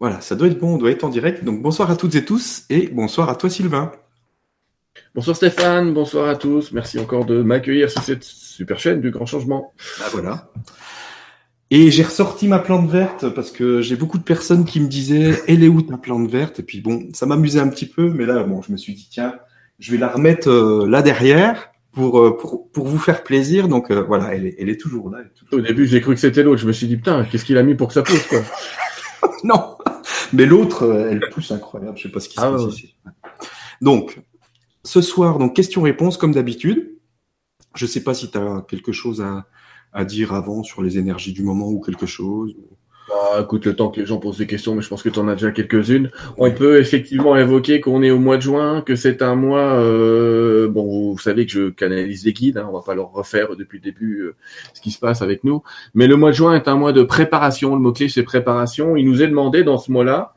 Voilà, ça doit être bon, on doit être en direct. Donc bonsoir à toutes et tous et bonsoir à toi Sylvain. Bonsoir Stéphane, bonsoir à tous. Merci encore de m'accueillir sur cette super chaîne du grand changement. Ah voilà. Et j'ai ressorti ma plante verte parce que j'ai beaucoup de personnes qui me disaient Elle est où ta plante verte? Et puis bon, ça m'amusait un petit peu, mais là, bon, je me suis dit Tiens, je vais la remettre euh, là derrière pour, euh, pour, pour vous faire plaisir. Donc euh, voilà, elle est, elle est toujours là. Au début, j'ai cru que c'était l'autre. Je me suis dit Putain, qu'est-ce qu'il a mis pour que ça pousse quoi? Non, mais l'autre, elle pousse incroyable. Je sais pas ce qui se ah passe ici. Donc, ce soir, donc question-réponse comme d'habitude. Je sais pas si tu as quelque chose à, à dire avant sur les énergies du moment ou quelque chose bah, écoute, le temps que les gens posent des questions, mais je pense que tu en as déjà quelques-unes. On peut effectivement évoquer qu'on est au mois de juin, que c'est un mois. Euh, bon, vous savez que je canalise les guides, hein, on va pas leur refaire depuis le début euh, ce qui se passe avec nous. Mais le mois de juin est un mois de préparation. Le mot clé c'est préparation. Il nous est demandé dans ce mois-là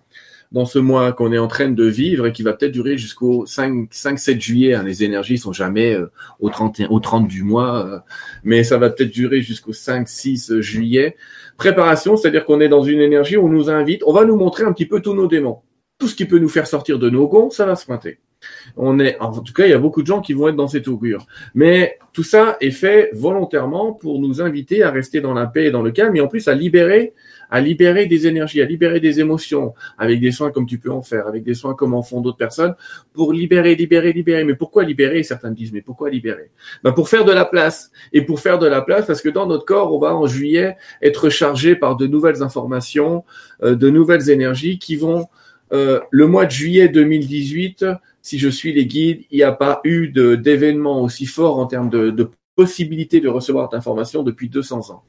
dans ce mois qu'on est en train de vivre et qui va peut-être durer jusqu'au 5, 5, 7 juillet. Hein. Les énergies sont jamais euh, au 31, au 30 du mois, euh, mais ça va peut-être durer jusqu'au 5, 6 juillet. Préparation, c'est-à-dire qu'on est dans une énergie où on nous invite, on va nous montrer un petit peu tous nos démons. Tout ce qui peut nous faire sortir de nos gonds, ça va se pointer. On est, en tout cas, il y a beaucoup de gens qui vont être dans cette augure. Mais tout ça est fait volontairement pour nous inviter à rester dans la paix et dans le calme, et en plus à libérer à libérer des énergies, à libérer des émotions, avec des soins comme tu peux en faire, avec des soins comme en font d'autres personnes, pour libérer, libérer, libérer. Mais pourquoi libérer? Certains me disent, mais pourquoi libérer? Ben Pour faire de la place. Et pour faire de la place, parce que dans notre corps, on va en juillet être chargé par de nouvelles informations, euh, de nouvelles énergies qui vont... Euh, le mois de juillet 2018, si je suis les guides, il n'y a pas eu d'événement aussi fort en termes de, de possibilité de recevoir d'informations depuis 200 ans.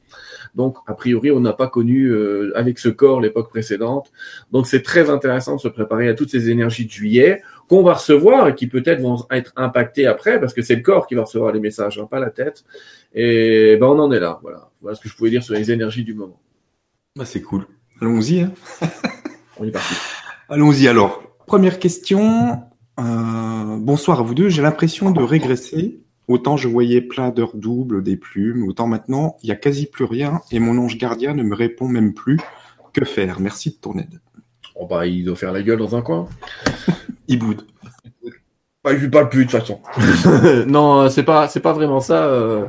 Donc, a priori, on n'a pas connu euh, avec ce corps l'époque précédente. Donc, c'est très intéressant de se préparer à toutes ces énergies de juillet qu'on va recevoir et qui peut-être vont être impactées après, parce que c'est le corps qui va recevoir les messages, hein, pas la tête. Et ben, on en est là. Voilà. Voilà ce que je pouvais dire sur les énergies du moment. Bah, c'est cool. Allons-y. Hein. on est parti. Allons-y alors. Première question. Euh, bonsoir à vous deux. J'ai l'impression de régresser Autant je voyais plein d'heures doubles, des plumes, autant maintenant, il y a quasi plus rien et mon ange gardien ne me répond même plus. Que faire? Merci de ton aide. Oh bah, il doit faire la gueule dans un coin. il boude. Bah, il parle plus de toute façon. non, c'est pas, c'est pas vraiment ça. Euh,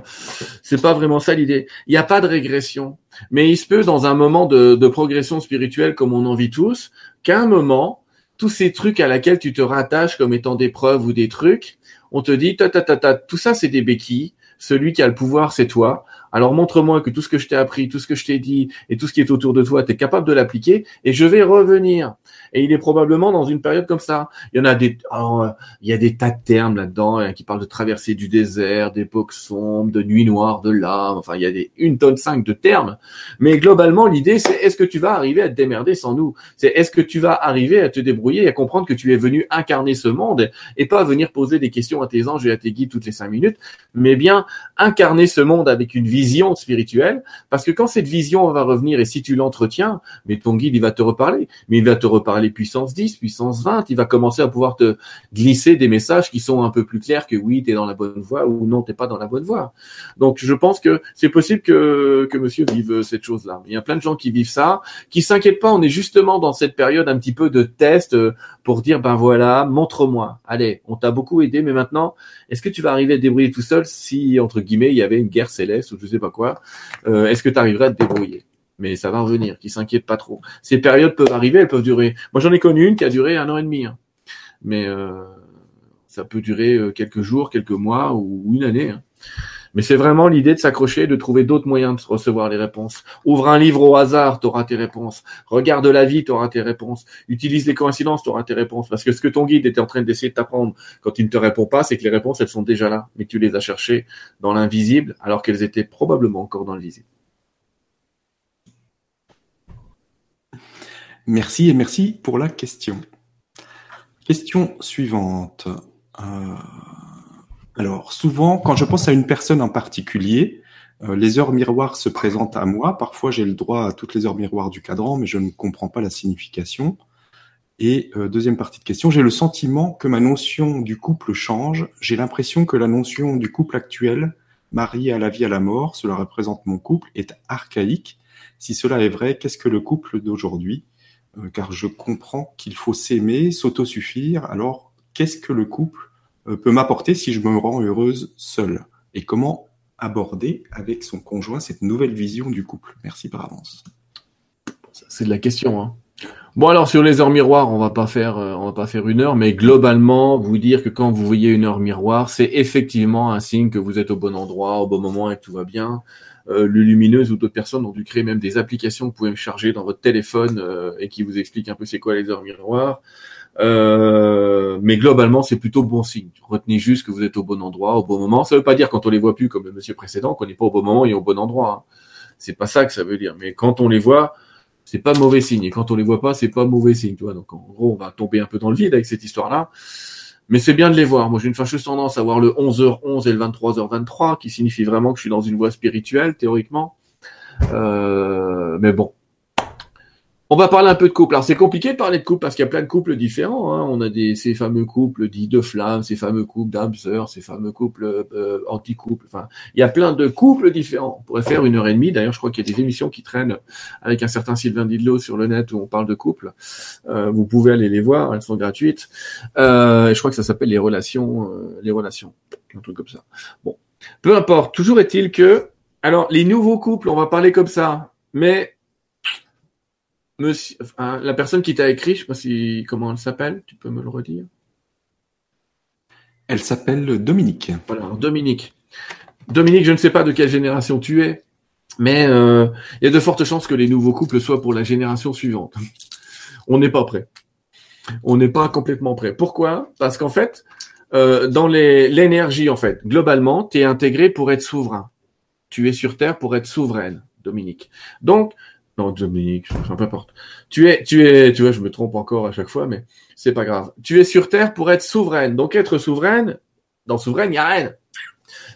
c'est pas vraiment ça l'idée. Il n'y a pas de régression, mais il se peut dans un moment de, de progression spirituelle comme on en vit tous, qu'à un moment, tous ces trucs à laquelle tu te rattaches comme étant des preuves ou des trucs, on te dit, ta, ta, ta, ta, tout ça c'est des béquilles, celui qui a le pouvoir c'est toi, alors montre-moi que tout ce que je t'ai appris, tout ce que je t'ai dit et tout ce qui est autour de toi, tu capable de l'appliquer et je vais revenir. Et il est probablement dans une période comme ça. Il y en a des, oh, il y a des tas de termes là-dedans hein, qui parlent de traversée du désert, d'époque sombre, de nuit noire, de l'âme. Enfin, il y a des une tonne cinq de termes. Mais globalement, l'idée, c'est est-ce que tu vas arriver à te démerder sans nous? C'est est-ce que tu vas arriver à te débrouiller et à comprendre que tu es venu incarner ce monde et pas venir poser des questions à tes anges et à tes guides toutes les cinq minutes, mais bien incarner ce monde avec une vision spirituelle? Parce que quand cette vision va revenir et si tu l'entretiens, mais ton guide, il va te reparler, mais il va te reparler les puissances 10, puissance 20, il va commencer à pouvoir te glisser des messages qui sont un peu plus clairs que oui, tu es dans la bonne voie ou non, t'es pas dans la bonne voie. Donc je pense que c'est possible que, que monsieur vive cette chose-là. Il y a plein de gens qui vivent ça, qui s'inquiètent pas, on est justement dans cette période un petit peu de test euh, pour dire ben voilà, montre-moi. Allez, on t'a beaucoup aidé, mais maintenant, est-ce que tu vas arriver à te débrouiller tout seul si entre guillemets il y avait une guerre céleste ou je sais pas quoi euh, Est-ce que tu arriverais à te débrouiller? Mais ça va revenir, qui s'inquiète pas trop. Ces périodes peuvent arriver, elles peuvent durer. Moi, j'en ai connu une qui a duré un an et demi, hein. mais euh, ça peut durer euh, quelques jours, quelques mois ou une année. Hein. Mais c'est vraiment l'idée de s'accrocher, de trouver d'autres moyens de recevoir les réponses. Ouvre un livre au hasard, tu auras tes réponses. Regarde la vie, tu auras tes réponses. Utilise les coïncidences, tu auras tes réponses. Parce que ce que ton guide était en train d'essayer de t'apprendre quand il ne te répond pas, c'est que les réponses, elles sont déjà là. Mais tu les as cherchées dans l'invisible alors qu'elles étaient probablement encore dans le visible. Merci et merci pour la question. Question suivante. Euh, alors, souvent, quand je pense à une personne en particulier, euh, les heures miroirs se présentent à moi. Parfois, j'ai le droit à toutes les heures miroirs du cadran, mais je ne comprends pas la signification. Et euh, deuxième partie de question, j'ai le sentiment que ma notion du couple change. J'ai l'impression que la notion du couple actuel, marié à la vie à la mort, cela représente mon couple, est archaïque. Si cela est vrai, qu'est-ce que le couple d'aujourd'hui? Car je comprends qu'il faut s'aimer, s'autosuffire. Alors, qu'est-ce que le couple peut m'apporter si je me rends heureuse seule? Et comment aborder avec son conjoint cette nouvelle vision du couple? Merci par avance. C'est de la question. Hein. Bon alors sur les heures miroirs, on va pas faire, euh, on va pas faire une heure, mais globalement, vous dire que quand vous voyez une heure miroir, c'est effectivement un signe que vous êtes au bon endroit, au bon moment et que tout va bien. Euh, le lumineuse ou d'autres personnes ont dû créer même des applications que vous pouvez charger dans votre téléphone euh, et qui vous expliquent un peu c'est quoi les heures miroirs. Euh, mais globalement, c'est plutôt bon signe. Retenez juste que vous êtes au bon endroit, au bon moment. Ça veut pas dire quand on les voit plus, comme le monsieur précédent, qu'on n'est pas au bon moment et au bon endroit. Hein. C'est pas ça que ça veut dire. Mais quand on les voit, c'est pas mauvais signe. Et quand on les voit pas, c'est pas mauvais signe. Tu vois Donc en gros, on va tomber un peu dans le vide avec cette histoire-là. Mais c'est bien de les voir. Moi, j'ai une fâcheuse tendance à voir le 11h11 et le 23h23, qui signifie vraiment que je suis dans une voie spirituelle, théoriquement. Euh, mais bon, on va parler un peu de couple. Alors c'est compliqué de parler de couple parce qu'il y a plein de couples différents. Hein. On a des ces fameux couples dits de flammes, ces fameux couples d'âmes ces fameux couples euh, anti-couples. Enfin, il y a plein de couples différents. On pourrait faire une heure et demie. D'ailleurs, je crois qu'il y a des émissions qui traînent avec un certain Sylvain Didlot sur le net où on parle de couple. Euh, vous pouvez aller les voir, elles sont gratuites. Euh, je crois que ça s'appelle les relations, euh, les relations, un truc comme ça. Bon, peu importe. Toujours est-il que, alors les nouveaux couples, on va parler comme ça, mais Monsieur, la personne qui t'a écrit, je sais pas si comment elle s'appelle, tu peux me le redire? Elle s'appelle Dominique. Voilà, Dominique. Dominique, je ne sais pas de quelle génération tu es, mais euh, il y a de fortes chances que les nouveaux couples soient pour la génération suivante. On n'est pas prêt. On n'est pas complètement prêt. Pourquoi? Parce qu'en fait, euh, dans l'énergie, en fait, globalement, tu es intégré pour être souverain. Tu es sur Terre pour être souveraine, Dominique. Donc, non, Dominique, peu importe. Tu es, tu es, tu vois, je me trompe encore à chaque fois, mais c'est pas grave. Tu es sur Terre pour être souveraine. Donc, être souveraine, dans souveraine, il n'y a rien.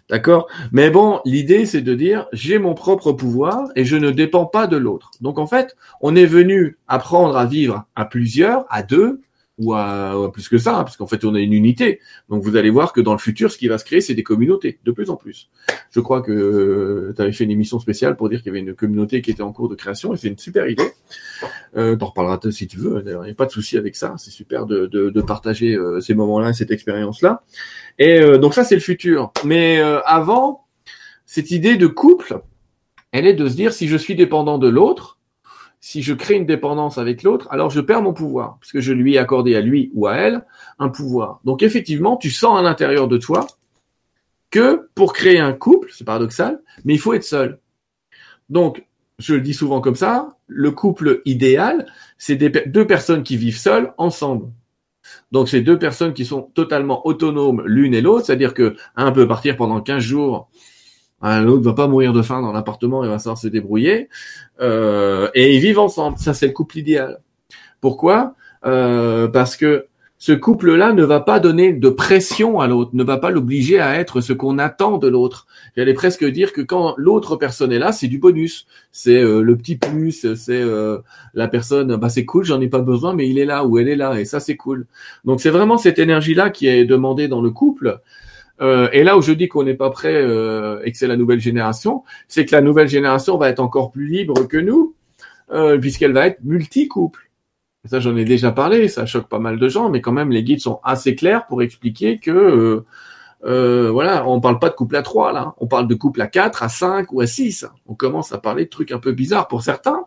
D'accord? Mais bon, l'idée, c'est de dire, j'ai mon propre pouvoir et je ne dépends pas de l'autre. Donc, en fait, on est venu apprendre à vivre à plusieurs, à deux, ou à, plus que ça, hein, parce qu'en fait on a une unité. Donc vous allez voir que dans le futur, ce qui va se créer, c'est des communautés, de plus en plus. Je crois que euh, tu avais fait une émission spéciale pour dire qu'il y avait une communauté qui était en cours de création, et c'est une super idée. Euh, T'en reparleras si tu veux, il n'y a pas de souci avec ça, c'est super de, de, de partager euh, ces moments-là, cette expérience-là. Et euh, donc ça, c'est le futur. Mais avant, cette idée de couple, elle est de se dire, si je suis dépendant de l'autre, si je crée une dépendance avec l'autre, alors je perds mon pouvoir, puisque je lui ai accordé à lui ou à elle un pouvoir. Donc effectivement, tu sens à l'intérieur de toi que pour créer un couple, c'est paradoxal, mais il faut être seul. Donc, je le dis souvent comme ça, le couple idéal, c'est deux personnes qui vivent seules ensemble. Donc, c'est deux personnes qui sont totalement autonomes l'une et l'autre, c'est-à-dire que un peut partir pendant 15 jours Hein, l'autre va pas mourir de faim dans l'appartement, il va savoir se débrouiller. Euh, et ils vivent ensemble. Ça, c'est le couple idéal. Pourquoi? Euh, Parce que ce couple-là ne va pas donner de pression à l'autre, ne va pas l'obliger à être ce qu'on attend de l'autre. J'allais presque dire que quand l'autre personne est là, c'est du bonus, c'est euh, le petit plus, c'est la personne, bah c'est cool, j'en ai pas besoin, mais il est là ou elle est là, et ça c'est cool. Donc c'est vraiment cette énergie-là qui est demandée dans le couple. Euh, et là où je dis qu'on n'est pas prêt euh, et que c'est la nouvelle génération, c'est que la nouvelle génération va être encore plus libre que nous, euh, puisqu'elle va être multi-couple. Ça, j'en ai déjà parlé, ça choque pas mal de gens, mais quand même, les guides sont assez clairs pour expliquer que, euh, voilà, on parle pas de couple à trois, là. On parle de couple à quatre, à cinq ou à six. On commence à parler de trucs un peu bizarres pour certains.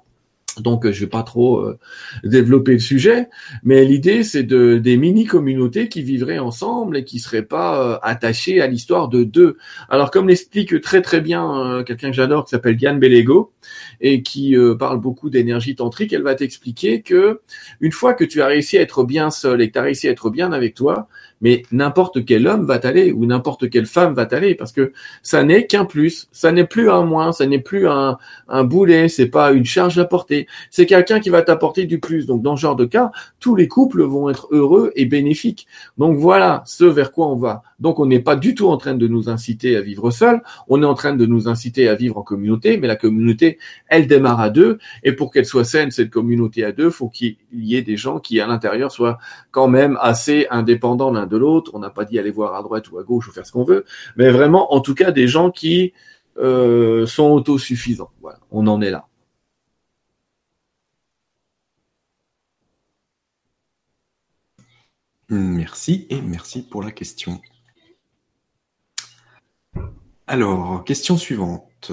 Donc, euh, je vais pas trop euh, développer le sujet, mais l'idée, c'est de des mini-communautés qui vivraient ensemble et qui seraient pas euh, attachées à l'histoire de deux. Alors, comme l'explique très très bien quelqu'un que j'adore qui s'appelle Diane Bellego et qui parle beaucoup d'énergie tantrique, elle va t'expliquer que une fois que tu as réussi à être bien seul et que tu as réussi à être bien avec toi, mais n'importe quel homme va t'aller ou n'importe quelle femme va t'aller parce que ça n'est qu'un plus, ça n'est plus un moins, ça n'est plus un, un boulet, c'est pas une charge à porter, c'est quelqu'un qui va t'apporter du plus. Donc dans ce genre de cas, tous les couples vont être heureux et bénéfiques. Donc voilà ce vers quoi on va. Donc on n'est pas du tout en train de nous inciter à vivre seul, on est en train de nous inciter à vivre en communauté, mais la communauté, elle démarre à deux et pour qu'elle soit saine cette communauté à deux, faut qu'il y ait des gens qui à l'intérieur soient quand même assez indépendants l'un de l'autre. On n'a pas dit aller voir à droite ou à gauche ou faire ce qu'on veut, mais vraiment, en tout cas, des gens qui euh, sont autosuffisants. Voilà, on en est là. Merci et merci pour la question. Alors, question suivante.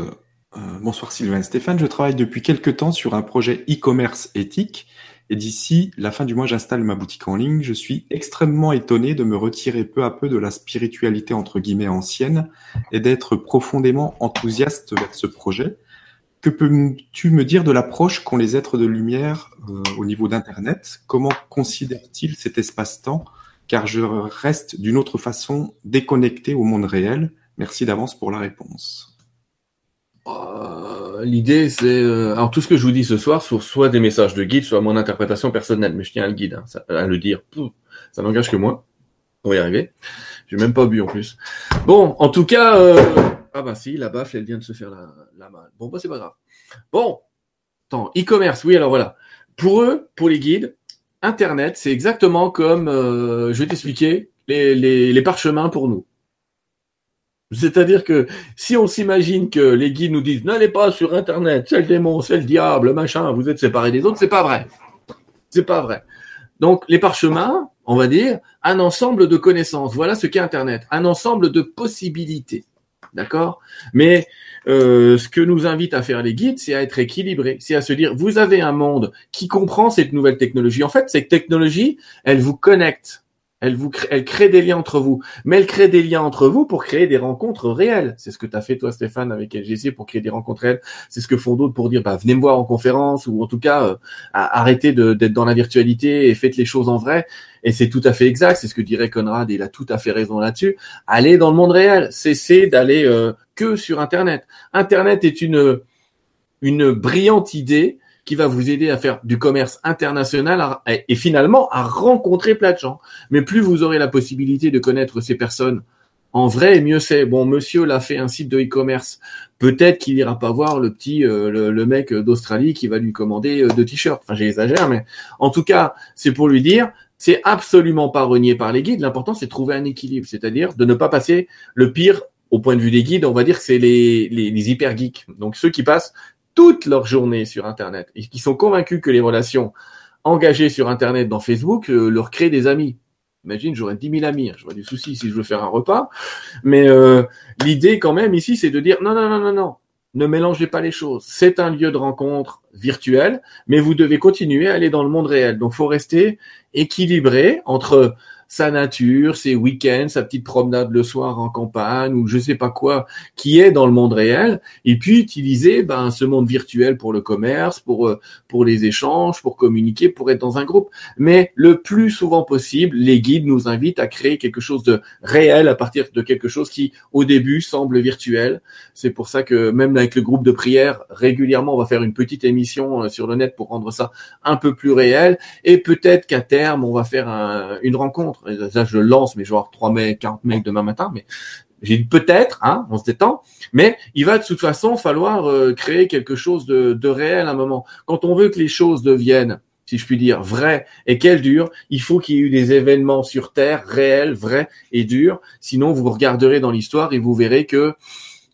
Euh, bonsoir Sylvain Stéphane, je travaille depuis quelques temps sur un projet e-commerce éthique et d'ici la fin du mois j'installe ma boutique en ligne. Je suis extrêmement étonné de me retirer peu à peu de la spiritualité entre guillemets ancienne et d'être profondément enthousiaste vers ce projet. Que peux-tu me dire de l'approche qu'ont les êtres de lumière euh, au niveau d'Internet? Comment considèrent-ils cet espace-temps? Car je reste d'une autre façon déconnecté au monde réel. Merci d'avance pour la réponse. Euh, l'idée, c'est euh, alors tout ce que je vous dis ce soir, sur soit des messages de guide, soit mon interprétation personnelle, mais je tiens à le guide, hein, à le dire. Ça n'engage que moi. On va y arriver. J'ai même pas bu en plus. Bon, en tout cas, ah bah si, la baffe, elle vient de se faire la, la malle. Bon, bah c'est pas grave. Bon, attends, e-commerce, oui, alors voilà. Pour eux, pour les guides, Internet, c'est exactement comme, euh, je vais t'expliquer, les, les, les parchemins pour nous. C'est-à-dire que si on s'imagine que les guides nous disent n'allez pas sur Internet, c'est le démon, c'est le diable, machin, vous êtes séparés des autres, c'est pas vrai. C'est pas vrai. Donc les parchemins, on va dire, un ensemble de connaissances. Voilà ce qu'est Internet, un ensemble de possibilités. D'accord? Mais euh, ce que nous invite à faire les guides, c'est à être équilibré, c'est à se dire, vous avez un monde qui comprend cette nouvelle technologie. En fait, cette technologie, elle vous connecte. Elle, vous crée, elle crée des liens entre vous, mais elle crée des liens entre vous pour créer des rencontres réelles. C'est ce que tu as fait toi, Stéphane, avec LGC pour créer des rencontres réelles. C'est ce que font d'autres pour dire, bah, venez me voir en conférence ou en tout cas, euh, arrêtez d'être dans la virtualité et faites les choses en vrai. Et c'est tout à fait exact. C'est ce que dirait Conrad et il a tout à fait raison là-dessus. Allez dans le monde réel. Cessez d'aller euh, que sur Internet. Internet est une une brillante idée qui va vous aider à faire du commerce international et finalement à rencontrer plein de gens. Mais plus vous aurez la possibilité de connaître ces personnes en vrai, mieux c'est. Bon, monsieur l'a fait un site de e-commerce. Peut-être qu'il ira pas voir le petit, euh, le, mec d'Australie qui va lui commander euh, deux t-shirts. Enfin, j'exagère, mais en tout cas, c'est pour lui dire, c'est absolument pas renié par les guides. L'important, c'est de trouver un équilibre, c'est-à-dire de ne pas passer le pire au point de vue des guides. On va dire que c'est les, les, les hyper geeks. Donc ceux qui passent toute leur journée sur Internet et qui sont convaincus que les relations engagées sur Internet dans Facebook euh, leur créent des amis. Imagine, j'aurais 10 000 amis, hein. j'aurais du souci si je veux faire un repas. Mais euh, l'idée quand même ici, c'est de dire non, non, non, non, non, ne mélangez pas les choses. C'est un lieu de rencontre virtuel, mais vous devez continuer à aller dans le monde réel. Donc, faut rester équilibré entre sa nature, ses week-ends, sa petite promenade le soir en campagne ou je sais pas quoi qui est dans le monde réel et puis utiliser ben ce monde virtuel pour le commerce, pour euh, pour les échanges, pour communiquer, pour être dans un groupe. Mais le plus souvent possible, les guides nous invitent à créer quelque chose de réel à partir de quelque chose qui au début semble virtuel. C'est pour ça que même avec le groupe de prière, régulièrement on va faire une petite émission euh, sur le net pour rendre ça un peu plus réel et peut-être qu'à terme on va faire une rencontre ça, je le lance, mais genre 3 mai, 40 mails demain matin, mais j'ai dit peut-être, hein, on se détend, mais il va de toute façon falloir euh, créer quelque chose de, de réel à un moment. Quand on veut que les choses deviennent, si je puis dire, vraies et qu'elles durent, il faut qu'il y ait eu des événements sur Terre réels, vrais et durs. Sinon, vous regarderez dans l'histoire et vous verrez que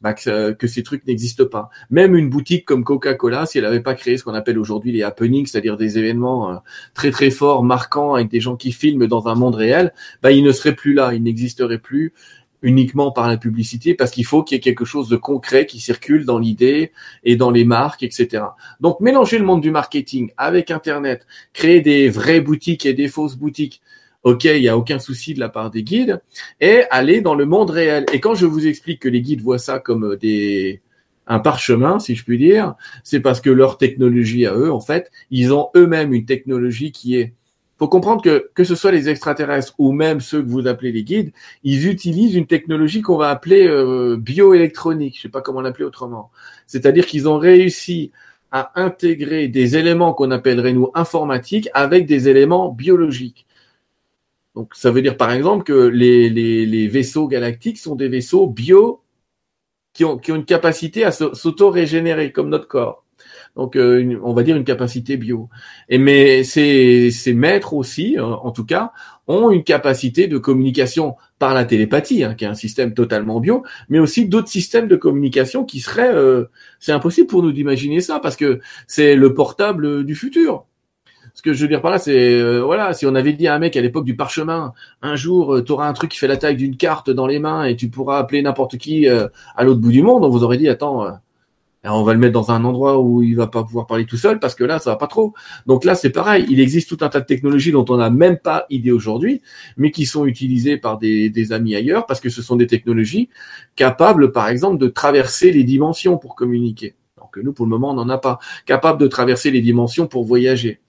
bah, que, ces trucs n'existent pas. Même une boutique comme Coca-Cola, si elle n'avait pas créé ce qu'on appelle aujourd'hui les happenings, c'est-à-dire des événements euh, très très forts, marquants, avec des gens qui filment dans un monde réel, bah, il ne serait plus là, il n'existerait plus uniquement par la publicité, parce qu'il faut qu'il y ait quelque chose de concret qui circule dans l'idée et dans les marques, etc. Donc mélanger le monde du marketing avec Internet, créer des vraies boutiques et des fausses boutiques, ok, il n'y a aucun souci de la part des guides, et aller dans le monde réel. Et quand je vous explique que les guides voient ça comme des un parchemin, si je puis dire, c'est parce que leur technologie à eux, en fait, ils ont eux-mêmes une technologie qui est faut comprendre que que ce soit les extraterrestres ou même ceux que vous appelez les guides, ils utilisent une technologie qu'on va appeler euh, bioélectronique, je sais pas comment l'appeler autrement. C'est-à-dire qu'ils ont réussi à intégrer des éléments qu'on appellerait nous informatiques avec des éléments biologiques. Donc ça veut dire par exemple que les, vaisseaux galactiques sont des vaisseaux bio qui ont, une capacité à s'auto-régénérer comme notre corps. Donc euh, on va dire une capacité bio. Et mais ces, ces maîtres aussi, euh, en tout cas, ont une capacité de communication par la télépathie, hein, qui est un système totalement bio, mais aussi d'autres systèmes de communication qui seraient, euh, c'est impossible pour nous d'imaginer ça parce que c'est le portable du futur. Ce que je veux dire par là, c'est euh, voilà, si on avait dit à un mec à l'époque du parchemin, un jour, euh, tu auras un truc qui fait la taille d'une carte dans les mains et tu pourras appeler n'importe qui euh, à l'autre bout du monde, on vous aurait dit attends, on va le mettre dans un endroit où il va pas pouvoir parler tout seul parce que là, ça va pas trop. Donc là, c'est pareil. Il existe tout un tas de technologies dont on n'a même pas idée aujourd'hui, mais qui sont utilisées par des, des amis ailleurs parce que ce sont des technologies capables, par exemple, de traverser les dimensions pour communiquer. Que nous, pour le moment, on n'en a pas. Capables de traverser les dimensions pour voyager.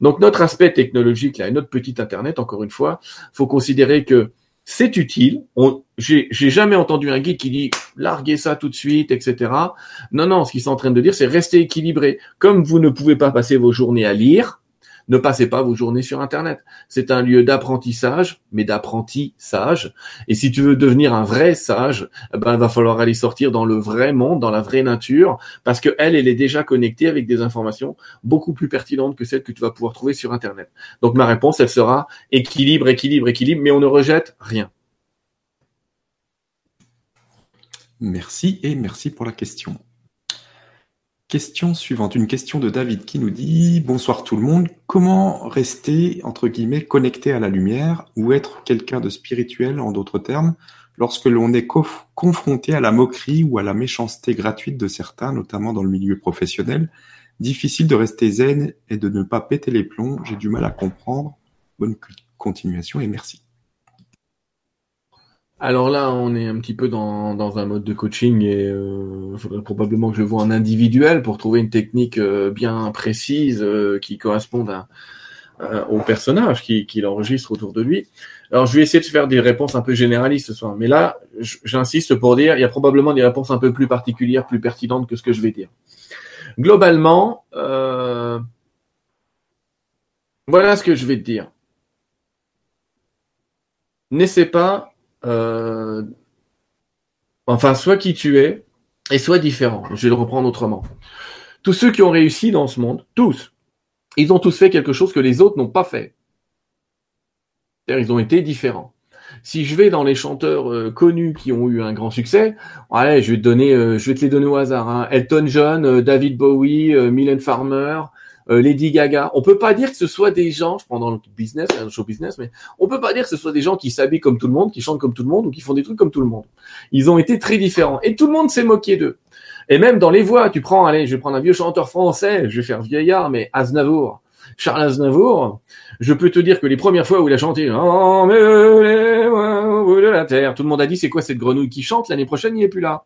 Donc notre aspect technologique là et notre petit internet, encore une fois, faut considérer que c'est utile. J'ai jamais entendu un guide qui dit larguez ça tout de suite, etc. Non, non, ce qu'ils sont en train de dire, c'est rester équilibré. Comme vous ne pouvez pas passer vos journées à lire, ne passez pas vos journées sur Internet. C'est un lieu d'apprentissage, mais d'apprenti sage. Et si tu veux devenir un vrai sage, eh ben, il va falloir aller sortir dans le vrai monde, dans la vraie nature, parce que elle, elle est déjà connectée avec des informations beaucoup plus pertinentes que celles que tu vas pouvoir trouver sur Internet. Donc ma réponse, elle sera équilibre, équilibre, équilibre, mais on ne rejette rien. Merci et merci pour la question. Question suivante, une question de David qui nous dit Bonsoir tout le monde, comment rester entre guillemets connecté à la lumière ou être quelqu'un de spirituel en d'autres termes lorsque l'on est confronté à la moquerie ou à la méchanceté gratuite de certains, notamment dans le milieu professionnel? Difficile de rester zen et de ne pas péter les plombs, j'ai du mal à comprendre. Bonne continuation et merci. Alors là, on est un petit peu dans, dans un mode de coaching et euh, faudrait probablement que je vois en individuel pour trouver une technique euh, bien précise euh, qui corresponde à, au personnage qui, qui l'enregistre autour de lui. Alors je vais essayer de faire des réponses un peu généralistes ce soir, mais là, j'insiste pour dire, il y a probablement des réponses un peu plus particulières, plus pertinentes que ce que je vais dire. Globalement, voilà ce que je vais te dire. N'essaie pas euh, enfin, soit qui tu es, et soit différent. Je vais le reprendre autrement. Tous ceux qui ont réussi dans ce monde, tous, ils ont tous fait quelque chose que les autres n'ont pas fait. C'est-à-dire, ils ont été différents. Si je vais dans les chanteurs euh, connus qui ont eu un grand succès, allez, je vais te donner, euh, je te les donner au hasard. Hein. Elton John, David Bowie, Mylène Farmer, euh, Lady Gaga. On peut pas dire que ce soit des gens, je prends dans le business, le show business, mais on peut pas dire que ce soit des gens qui s'habillent comme tout le monde, qui chantent comme tout le monde ou qui font des trucs comme tout le monde. Ils ont été très différents et tout le monde s'est moqué d'eux. Et même dans les voix, tu prends, allez, je vais prendre un vieux chanteur français, je vais faire vieillard, mais Aznavour. Charles Aznavour, je peux te dire que les premières fois où il a chanté de la terre, tout le monde a dit c'est quoi cette grenouille qui chante? L'année prochaine, il est plus là.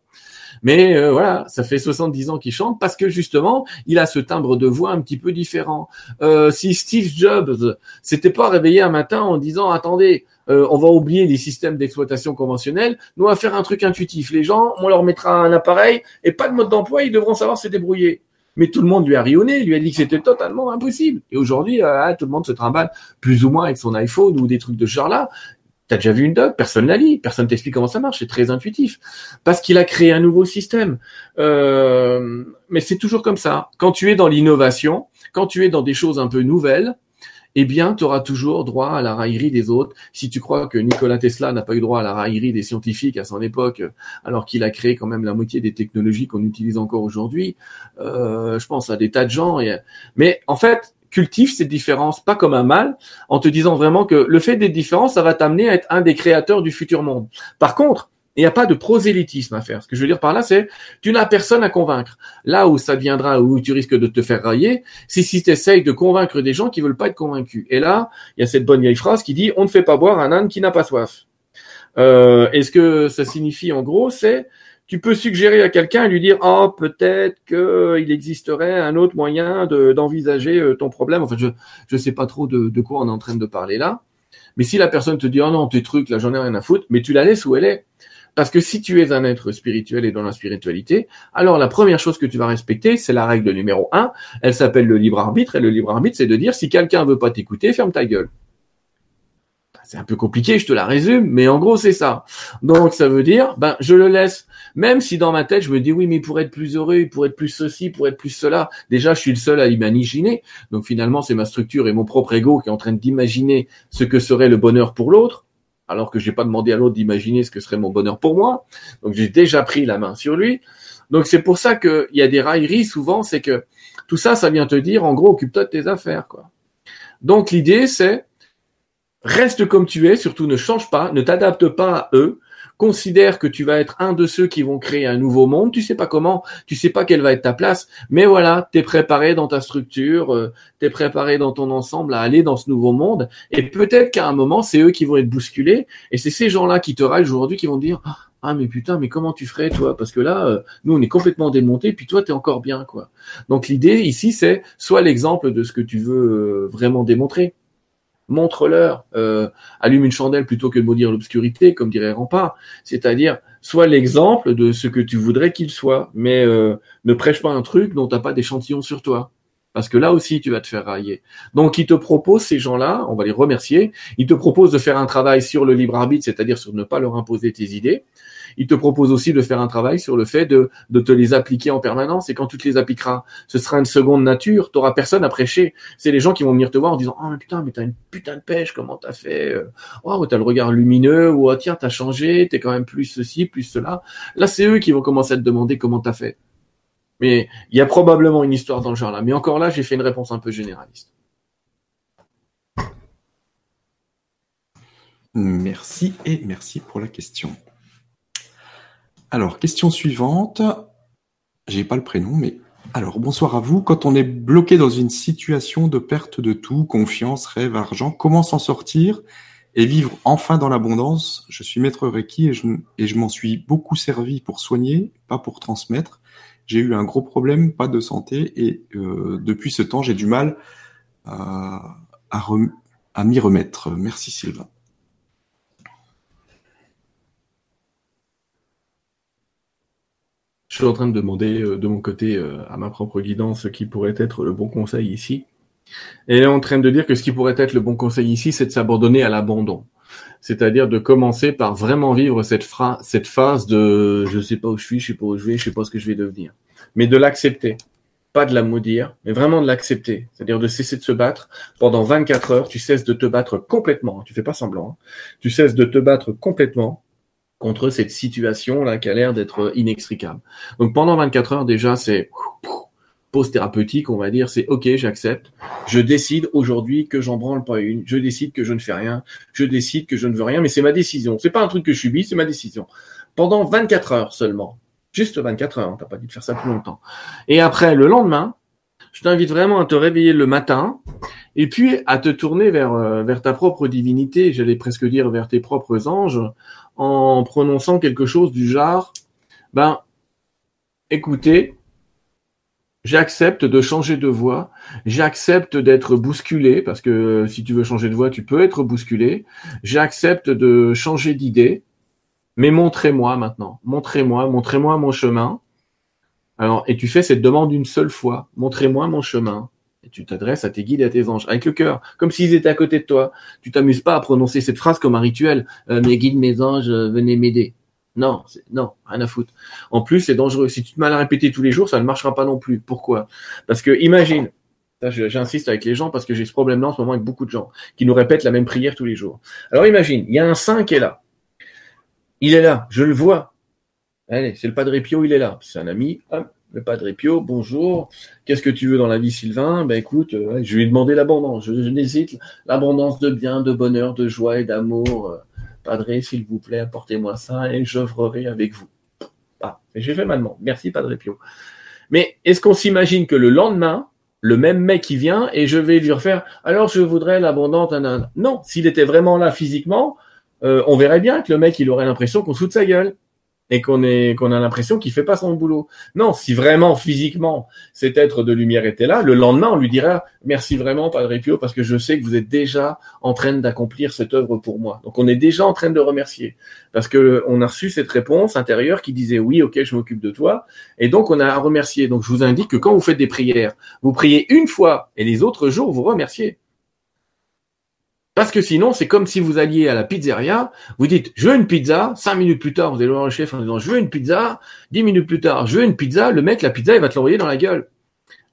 Mais euh, voilà, ça fait 70 ans qu'il chante parce que justement, il a ce timbre de voix un petit peu différent. Euh, si Steve Jobs s'était pas réveillé un matin en disant attendez, euh, on va oublier les systèmes d'exploitation conventionnels, nous on va faire un truc intuitif. Les gens, on leur mettra un appareil et pas de mode d'emploi, ils devront savoir se débrouiller. Mais tout le monde lui a rionné, lui a dit que c'était totalement impossible. Et aujourd'hui, tout le monde se trimballe plus ou moins avec son iPhone ou des trucs de ce genre-là. T'as déjà vu une doc? Personne la lit, personne t'explique comment ça marche, c'est très intuitif. Parce qu'il a créé un nouveau système. Euh, mais c'est toujours comme ça. Quand tu es dans l'innovation, quand tu es dans des choses un peu nouvelles, eh bien, tu auras toujours droit à la raillerie des autres. Si tu crois que Nikola Tesla n'a pas eu droit à la raillerie des scientifiques à son époque, alors qu'il a créé quand même la moitié des technologies qu'on utilise encore aujourd'hui, euh, je pense à des tas de gens. Mais en fait, cultive cette différence, pas comme un mal, en te disant vraiment que le fait d'être différent, ça va t'amener à être un des créateurs du futur monde. Par contre, il n'y a pas de prosélytisme à faire. Ce que je veux dire par là, c'est tu n'as personne à convaincre. Là où ça deviendra, où tu risques de te faire railler, c'est si tu essayes de convaincre des gens qui veulent pas être convaincus. Et là, il y a cette bonne vieille phrase qui dit on ne fait pas boire un âne qui n'a pas soif. Euh, et ce que ça signifie en gros, c'est tu peux suggérer à quelqu'un et lui dire oh peut-être qu'il existerait un autre moyen d'envisager euh, ton problème. En fait, je je sais pas trop de, de quoi on est en train de parler là. Mais si la personne te dit oh non tes trucs là j'en ai rien à foutre, mais tu la laisses où elle est. Parce que si tu es un être spirituel et dans la spiritualité, alors la première chose que tu vas respecter, c'est la règle numéro un. Elle s'appelle le libre arbitre et le libre arbitre, c'est de dire si quelqu'un veut pas t'écouter, ferme ta gueule c'est un peu compliqué, je te la résume, mais en gros c'est ça. Donc ça veut dire, ben je le laisse, même si dans ma tête je me dis oui mais pour être plus heureux, pour être plus ceci, pour être plus cela, déjà je suis le seul à imaginer. Donc finalement c'est ma structure et mon propre ego qui est en train d'imaginer ce que serait le bonheur pour l'autre, alors que j'ai pas demandé à l'autre d'imaginer ce que serait mon bonheur pour moi. Donc j'ai déjà pris la main sur lui. Donc c'est pour ça qu'il y a des railleries souvent, c'est que tout ça, ça vient te dire en gros occupe-toi de tes affaires quoi. Donc l'idée, c'est reste comme tu es, surtout ne change pas, ne t'adapte pas à eux, considère que tu vas être un de ceux qui vont créer un nouveau monde, tu sais pas comment, tu sais pas quelle va être ta place, mais voilà, tu es préparé dans ta structure, euh, tu es préparé dans ton ensemble à aller dans ce nouveau monde, et peut-être qu'à un moment, c'est eux qui vont être bousculés, et c'est ces gens-là qui te râlent aujourd'hui qui vont dire ah mais putain mais comment tu ferais toi? Parce que là euh, nous on est complètement démonté puis toi tu es encore bien quoi. Donc l'idée ici c'est soit l'exemple de ce que tu veux euh, vraiment démontrer montre-leur, euh, allume une chandelle plutôt que de maudire l'obscurité, comme dirait Rampart. C'est-à-dire, sois l'exemple de ce que tu voudrais qu'il soit, mais euh, ne prêche pas un truc dont t'as pas d'échantillon sur toi. Parce que là aussi, tu vas te faire railler. Donc, ils te proposent, ces gens-là, on va les remercier, ils te proposent de faire un travail sur le libre arbitre, c'est-à-dire sur ne pas leur imposer tes idées, il te propose aussi de faire un travail sur le fait de, te les appliquer en permanence. Et quand tu te les appliqueras, ce sera une seconde nature. Tu personne à prêcher. C'est les gens qui vont venir te voir en disant, oh mais putain, mais t'as une putain de pêche, comment t'as fait euh, Oh, t'as le regard lumineux. Ou oh, tiens, t'as changé, t'es quand même plus ceci, plus cela. Là, c'est eux qui vont commencer à te demander comment t'as fait. Mais il y a probablement une histoire dans le genre là. Mais encore là, j'ai fait une réponse un peu généraliste. Merci et merci pour la question. Alors, question suivante. J'ai pas le prénom, mais alors bonsoir à vous. Quand on est bloqué dans une situation de perte de tout, confiance, rêve, argent, comment s'en sortir et vivre enfin dans l'abondance? Je suis maître Reiki et je, m'en suis beaucoup servi pour soigner, pas pour transmettre. J'ai eu un gros problème, pas de santé, et euh, depuis ce temps, j'ai du mal à m'y remettre. Merci Sylvain. Je suis en train de demander euh, de mon côté euh, à ma propre guidance ce qui pourrait être le bon conseil ici. Et elle est en train de dire que ce qui pourrait être le bon conseil ici, c'est de s'abandonner à l'abandon. C'est-à-dire de commencer par vraiment vivre cette, phase de je sais pas où je suis, je sais pas où je vais, je sais pas ce que je vais devenir. Mais de l'accepter. Pas de la maudire, mais vraiment de l'accepter. C'est-à-dire de cesser de se battre. Pendant 24 heures, tu cesses de te battre complètement. Tu fais pas semblant. Hein. Tu cesses de te battre complètement contre cette situation là qui a l'air d'être inextricable. Donc pendant 24 heures déjà c'est pause thérapeutique, on va dire, c'est ok, j'accepte. Je décide aujourd'hui que j'en branle pas une. Je décide que je ne fais rien. Je décide que je ne veux rien, mais c'est ma décision. C'est pas un truc que je subis, c'est ma décision. Pendant 24 heures seulement. Juste 24 heures. Hein, t'as pas dit de faire ça plus longtemps. Et après, le lendemain, je t'invite vraiment à te réveiller le matin et puis à te tourner vers, euh, vers ta propre divinité, j'allais presque dire vers tes propres anges, en prononçant quelque chose du genre, ben, écoutez, j'accepte de changer de voix, j'accepte d'être bousculé, parce que si tu veux changer de voix, tu peux être bousculé, j'accepte de changer d'idée, mais montrez-moi maintenant, montrez-moi, montrez-moi mon chemin. Alors, et tu fais cette demande une seule fois, montrez-moi mon chemin. Tu t'adresses à tes guides et à tes anges, avec le cœur, comme s'ils étaient à côté de toi. Tu t'amuses pas à prononcer cette phrase comme un rituel. Euh, mes guides, mes anges, euh, venez m'aider. Non, non, rien à foutre. En plus, c'est dangereux. Si tu te mets à répéter tous les jours, ça ne marchera pas non plus. Pourquoi? Parce que imagine, j'insiste avec les gens parce que j'ai ce problème-là en ce moment avec beaucoup de gens qui nous répètent la même prière tous les jours. Alors imagine, il y a un saint qui est là. Il est là, je le vois. Allez, c'est le Padre Pio, il est là. C'est un ami. Le Padre Pio, bonjour. Qu'est-ce que tu veux dans la vie, Sylvain? Ben écoute, euh, je lui ai demandé l'abondance. Je, n'hésite, l'abondance de bien, de bonheur, de joie et d'amour. Euh, Padre, s'il vous plaît, apportez-moi ça et j'œuvrerai avec vous. Ah, j'ai fait ma demande. Merci, Padre Pio. Mais est-ce qu'on s'imagine que le lendemain, le même mec qui vient et je vais lui refaire, alors je voudrais l'abondance, non, s'il était vraiment là physiquement, euh, on verrait bien que le mec, il aurait l'impression qu'on fout de sa gueule et qu'on a l'impression qu'il fait pas son boulot. Non, si vraiment physiquement cet être de lumière était là, le lendemain on lui dira merci vraiment Padre Pio parce que je sais que vous êtes déjà en train d'accomplir cette œuvre pour moi. Donc on est déjà en train de remercier parce que on a reçu cette réponse intérieure qui disait oui, OK, je m'occupe de toi et donc on a à remercier. Donc je vous indique que quand vous faites des prières, vous priez une fois et les autres jours vous remerciez. Parce que sinon, c'est comme si vous alliez à la pizzeria, vous dites je veux une pizza, cinq minutes plus tard, vous allez voir le chef en disant je veux une pizza, dix minutes plus tard, je veux une pizza, le mec, la pizza, il va te l'envoyer dans la gueule.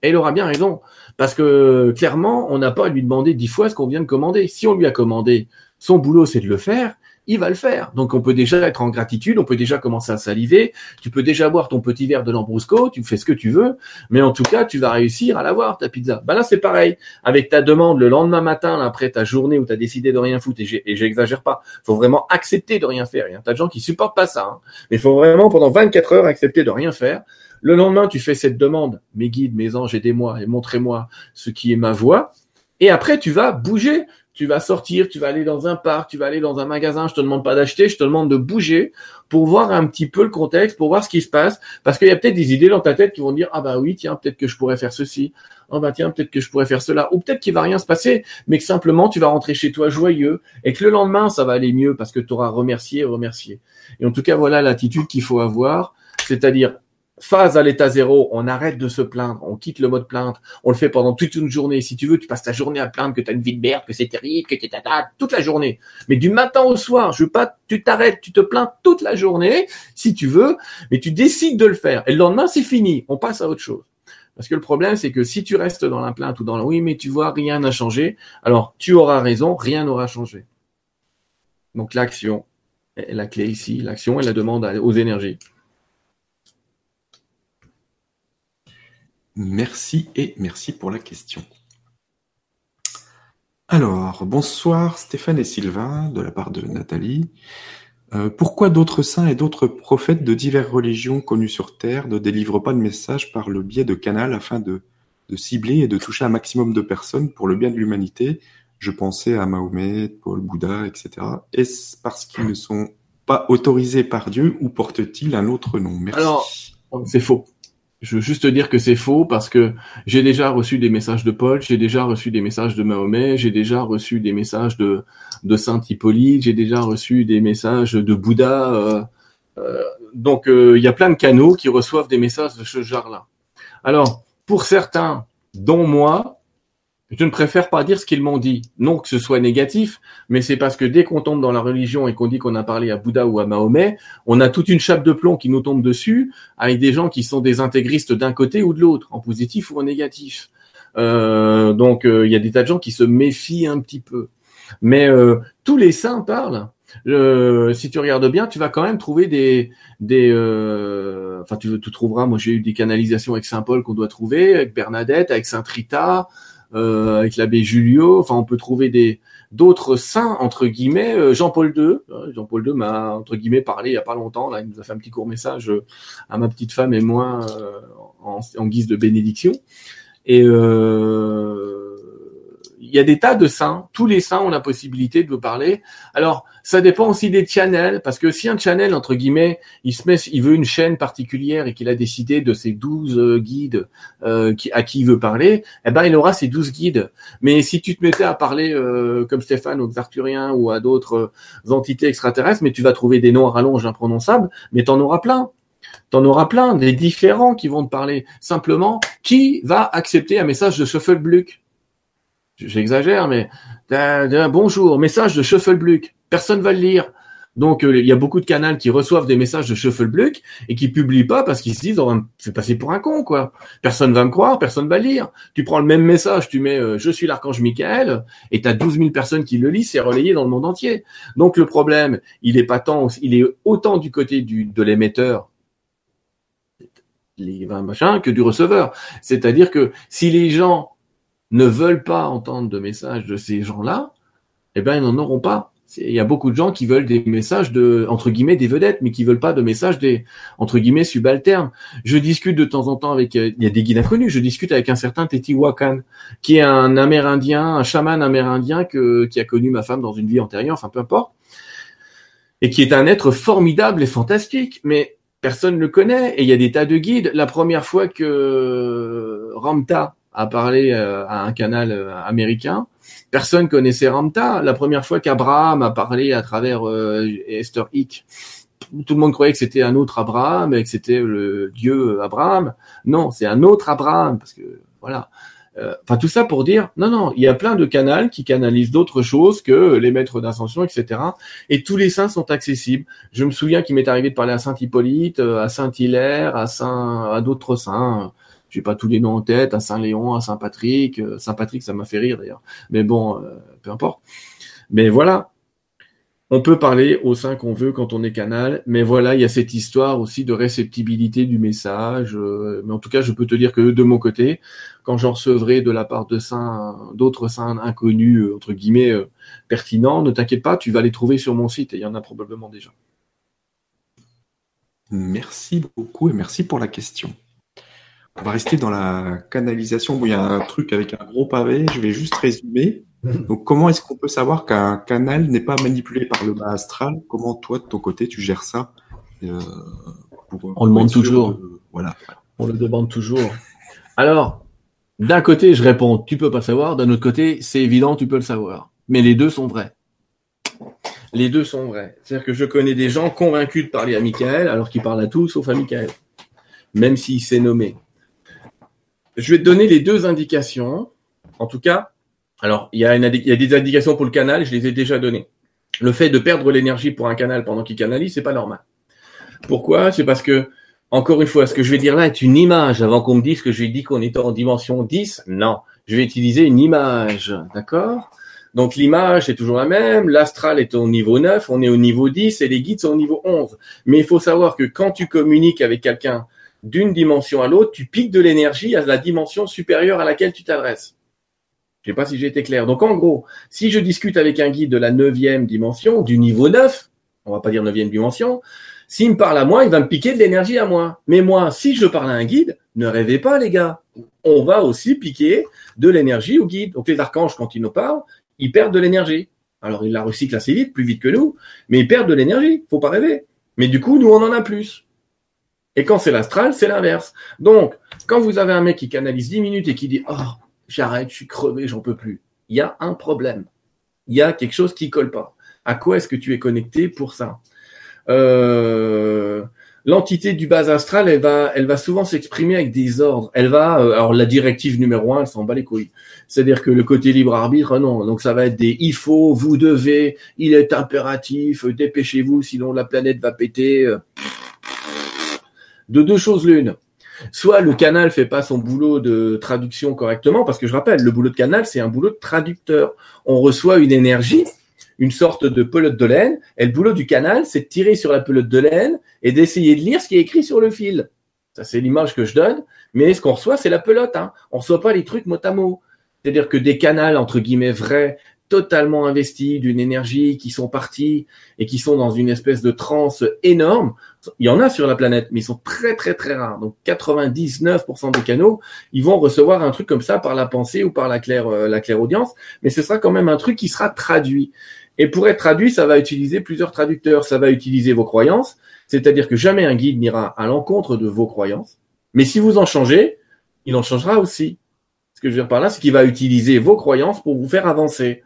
Et il aura bien raison. Parce que clairement, on n'a pas à lui demander dix fois ce qu'on vient de commander. Si on lui a commandé, son boulot, c'est de le faire, il va le faire. Donc on peut déjà être en gratitude, on peut déjà commencer à saliver, tu peux déjà boire ton petit verre de Lambrusco, tu fais ce que tu veux, mais en tout cas, tu vas réussir à l'avoir, ta pizza. Ben là, c'est pareil. Avec ta demande le lendemain matin, après ta journée où tu as décidé de rien foutre, et j'exagère pas, faut vraiment accepter de rien faire. Il y a tas de gens qui supportent pas ça, hein. mais il faut vraiment pendant 24 heures accepter de rien faire. Le lendemain, tu fais cette demande, mes guides, mes anges, aidez-moi et montrez-moi ce qui est ma voie. Et après, tu vas bouger tu vas sortir, tu vas aller dans un parc, tu vas aller dans un magasin, je te demande pas d'acheter, je te demande de bouger pour voir un petit peu le contexte, pour voir ce qui se passe, parce qu'il y a peut-être des idées dans ta tête qui vont dire ah bah oui tiens peut-être que je pourrais faire ceci, oh bah tiens peut-être que je pourrais faire cela, ou peut-être qu'il va rien se passer, mais que simplement tu vas rentrer chez toi joyeux et que le lendemain ça va aller mieux parce que tu auras remercié, remercié. Et en tout cas voilà l'attitude qu'il faut avoir, c'est-à-dire phase à l'état zéro, on arrête de se plaindre, on quitte le mode plainte, on le fait pendant toute une journée. Si tu veux, tu passes ta journée à plaindre que tu as une vie de merde, que c'est terrible, que tu tata, toute la journée. Mais du matin au soir, je veux pas, tu t'arrêtes, tu te plains toute la journée, si tu veux, mais tu décides de le faire. Et le lendemain, c'est fini, on passe à autre chose. Parce que le problème, c'est que si tu restes dans la plainte ou dans le oui, mais tu vois, rien n'a changé, alors tu auras raison, rien n'aura changé. Donc l'action la clé ici. L'action est la demande aux énergies. Merci et merci pour la question. Alors, bonsoir Stéphane et Sylvain, de la part de Nathalie. Euh, pourquoi d'autres saints et d'autres prophètes de diverses religions connues sur Terre ne délivrent pas de messages par le biais de canal afin de, de, cibler et de toucher un maximum de personnes pour le bien de l'humanité? Je pensais à Mahomet, Paul, Bouddha, etc. Est-ce parce qu'ils ne sont pas autorisés par Dieu ou portent-ils un autre nom? Merci. Alors, c'est faux. Je veux juste te dire que c'est faux parce que j'ai déjà reçu des messages de Paul, j'ai déjà reçu des messages de Mahomet, j'ai déjà reçu des messages de, de Saint Hippolyte, j'ai déjà reçu des messages de Bouddha. Euh, euh, donc euh, il y a plein de canaux qui reçoivent des messages de ce genre-là. Alors, pour certains, dont moi, je ne préfère pas dire ce qu'ils m'ont dit. Non que ce soit négatif, mais c'est parce que dès qu'on tombe dans la religion et qu'on dit qu'on a parlé à Bouddha ou à Mahomet, on a toute une chape de plomb qui nous tombe dessus avec des gens qui sont des intégristes d'un côté ou de l'autre, en positif ou en négatif. Euh, donc euh, il y a des tas de gens qui se méfient un petit peu. Mais euh, tous les saints parlent. si tu regardes bien, tu vas quand même trouver des, des, enfin tu, tu trouveras. Moi, j'ai eu des canalisations avec Saint Paul qu'on doit trouver, avec Bernadette, avec Saint Rita, euh, avec l'abbé Julio. Enfin, on peut trouver des d'autres saints entre guillemets. Euh, Jean-Paul II, euh, Jean-Paul II m'a entre guillemets parlé il y a pas longtemps. Là, il nous a fait un petit court message à ma petite femme et moi en, guise de bénédiction. Et y a des tas de saints. Tous les saints ont la possibilité de vous parler. Alors, ça dépend aussi des channels, parce que si un channel, entre guillemets, il se met, il veut une chaîne particulière et qu'il a décidé de ses douze euh, guides euh, à qui il veut parler, eh ben il aura ses douze guides. Mais si tu te mettais à parler euh, comme Stéphane aux Arthuriens ou à d'autres entités extraterrestres, mais tu vas trouver des noms à rallonge imprononçables, mais t'en auras plein. T'en auras plein, des différents qui vont te parler. Simplement, qui va accepter un message de Shufflebluck J'exagère, mais bonjour, message de Shufflebluck personne va le lire. Donc euh, il y a beaucoup de canaux qui reçoivent des messages de Shufflebluck et qui publient pas parce qu'ils se disent on va me passer pour un con quoi. Personne va me croire, personne va lire. Tu prends le même message, tu mets euh, je suis l'archange Michael et tu as 12 000 personnes qui le lisent, c'est relayé dans le monde entier. Donc le problème, il est pas tant il est autant du côté du de l'émetteur les machins que du receveur. C'est-à-dire que si les gens ne veulent pas entendre de messages de ces gens-là, eh ben ils n'en auront pas il y a beaucoup de gens qui veulent des messages de entre guillemets des vedettes, mais qui veulent pas de messages des entre guillemets subalternes. Je discute de temps en temps avec euh, il y a des guides inconnus. Je discute avec un certain Teotihuacan, qui est un Amérindien, un chaman amérindien que qui a connu ma femme dans une vie antérieure, enfin peu importe, et qui est un être formidable et fantastique. Mais personne ne le connaît et il y a des tas de guides. La première fois que Ramta a parlé euh, à un canal euh, américain, Personne connaissait Ramta. La première fois qu'Abraham a parlé à travers euh, Esther Hick, tout le monde croyait que c'était un autre Abraham et que c'était le Dieu Abraham. Non, c'est un autre Abraham parce que voilà. Enfin, tout ça pour dire, non, non, il y a plein de canaux qui canalisent d'autres choses que les maîtres d'ascension, etc. Et tous les saints sont accessibles. Je me souviens qu'il m'est arrivé de parler à Saint Hippolyte, à Saint Hilaire, à Saint, à d'autres saints j'ai pas tous les noms en tête, à Saint-Léon, à Saint-Patrick. Euh, Saint-Patrick, ça m'a fait rire d'ailleurs. Mais bon, euh, peu importe. Mais voilà. On peut parler au sein qu'on veut quand on est canal, mais voilà, il y a cette histoire aussi de réceptibilité du message. Euh, mais en tout cas, je peux te dire que de mon côté, quand j'en recevrai de la part de saints, d'autres saints inconnus, entre guillemets, pertinents, ne t'inquiète pas, tu vas les trouver sur mon site et il y en a probablement déjà. Merci beaucoup et merci pour la question. On va rester dans la canalisation. Bon, il y a un truc avec un gros pavé, je vais juste résumer. Donc, comment est-ce qu'on peut savoir qu'un canal n'est pas manipulé par le bas astral? Comment toi, de ton côté, tu gères ça? Euh, On le demande toujours. Voilà. On le demande toujours. Alors, d'un côté, je réponds, tu peux pas savoir. D'un autre côté, c'est évident, tu peux le savoir. Mais les deux sont vrais. Les deux sont vrais. C'est-à-dire que je connais des gens convaincus de parler à Michael, alors qu'ils parlent à tous sauf à Michael. Même s'il s'est nommé. Je vais te donner les deux indications. En tout cas, alors, il y, a des indications pour le canal, je les ai déjà données. Le fait de perdre l'énergie pour un canal pendant qu'il canalise, c'est pas normal. Pourquoi? C'est parce que, encore une fois, ce que je vais dire là est une image. Avant qu'on me dise que j'ai dit qu'on était en dimension 10, non. Je vais utiliser une image, d'accord? Donc l'image est toujours la même, l'astral est au niveau 9, on est au niveau 10 et les guides sont au niveau 11. Mais il faut savoir que quand tu communiques avec quelqu'un d'une dimension à l'autre, tu piques de l'énergie à la dimension supérieure à laquelle tu t'adresses. Je sais pas si j'ai été clair. Donc en gros, si je discute avec un guide de la neuvième dimension, du niveau 9, on va pas dire neuvième dimension, s'il me parle à moi, il va me piquer de l'énergie à moi. Mais moi, si je parle à un guide, ne rêvez pas les gars, on va aussi piquer de l'énergie au guide. Donc les archanges, quand ils nous parlent, ils perdent de l'énergie. Alors ils la recyclent assez vite, plus vite que nous, mais ils perdent de l'énergie, faut pas rêver. Mais du coup, nous, on en a plus. Et quand c'est l'astral, c'est l'inverse. Donc, quand vous avez un mec qui canalise 10 minutes et qui dit, oh, j'arrête, je suis crevé, j'en peux plus. Il y a un problème. Il y a quelque chose qui colle pas. À quoi est-ce que tu es connecté pour ça? Euh, L'entité du bas astral, elle va, elle va souvent s'exprimer avec des ordres. Elle va, euh, alors la directive numéro un, elle s'en bat les couilles. C'est-à-dire que le côté libre arbitre, non. Donc ça va être des il faut, vous devez, il est impératif, dépêchez-vous, sinon la planète va péter. De deux choses l'une soit le canal fait pas son boulot de traduction correctement, parce que je rappelle, le boulot de canal, c'est un boulot de traducteur. On reçoit une énergie, une sorte de pelote de laine, et le boulot du canal, c'est de tirer sur la pelote de laine et d'essayer de lire ce qui est écrit sur le fil. Ça, c'est l'image que je donne, mais ce qu'on reçoit, c'est la pelote. Hein. On reçoit pas les trucs mot à mot. C'est-à-dire que des canals, entre guillemets, vrais, totalement investis d'une énergie, qui sont partis et qui sont dans une espèce de transe énorme. Il y en a sur la planète, mais ils sont très très très rares. Donc 99% des canaux, ils vont recevoir un truc comme ça par la pensée ou par la claire euh, la claire audience, mais ce sera quand même un truc qui sera traduit. Et pour être traduit, ça va utiliser plusieurs traducteurs. Ça va utiliser vos croyances, c'est-à-dire que jamais un guide n'ira à l'encontre de vos croyances. Mais si vous en changez, il en changera aussi. Ce que je veux dire par là, c'est qu'il va utiliser vos croyances pour vous faire avancer.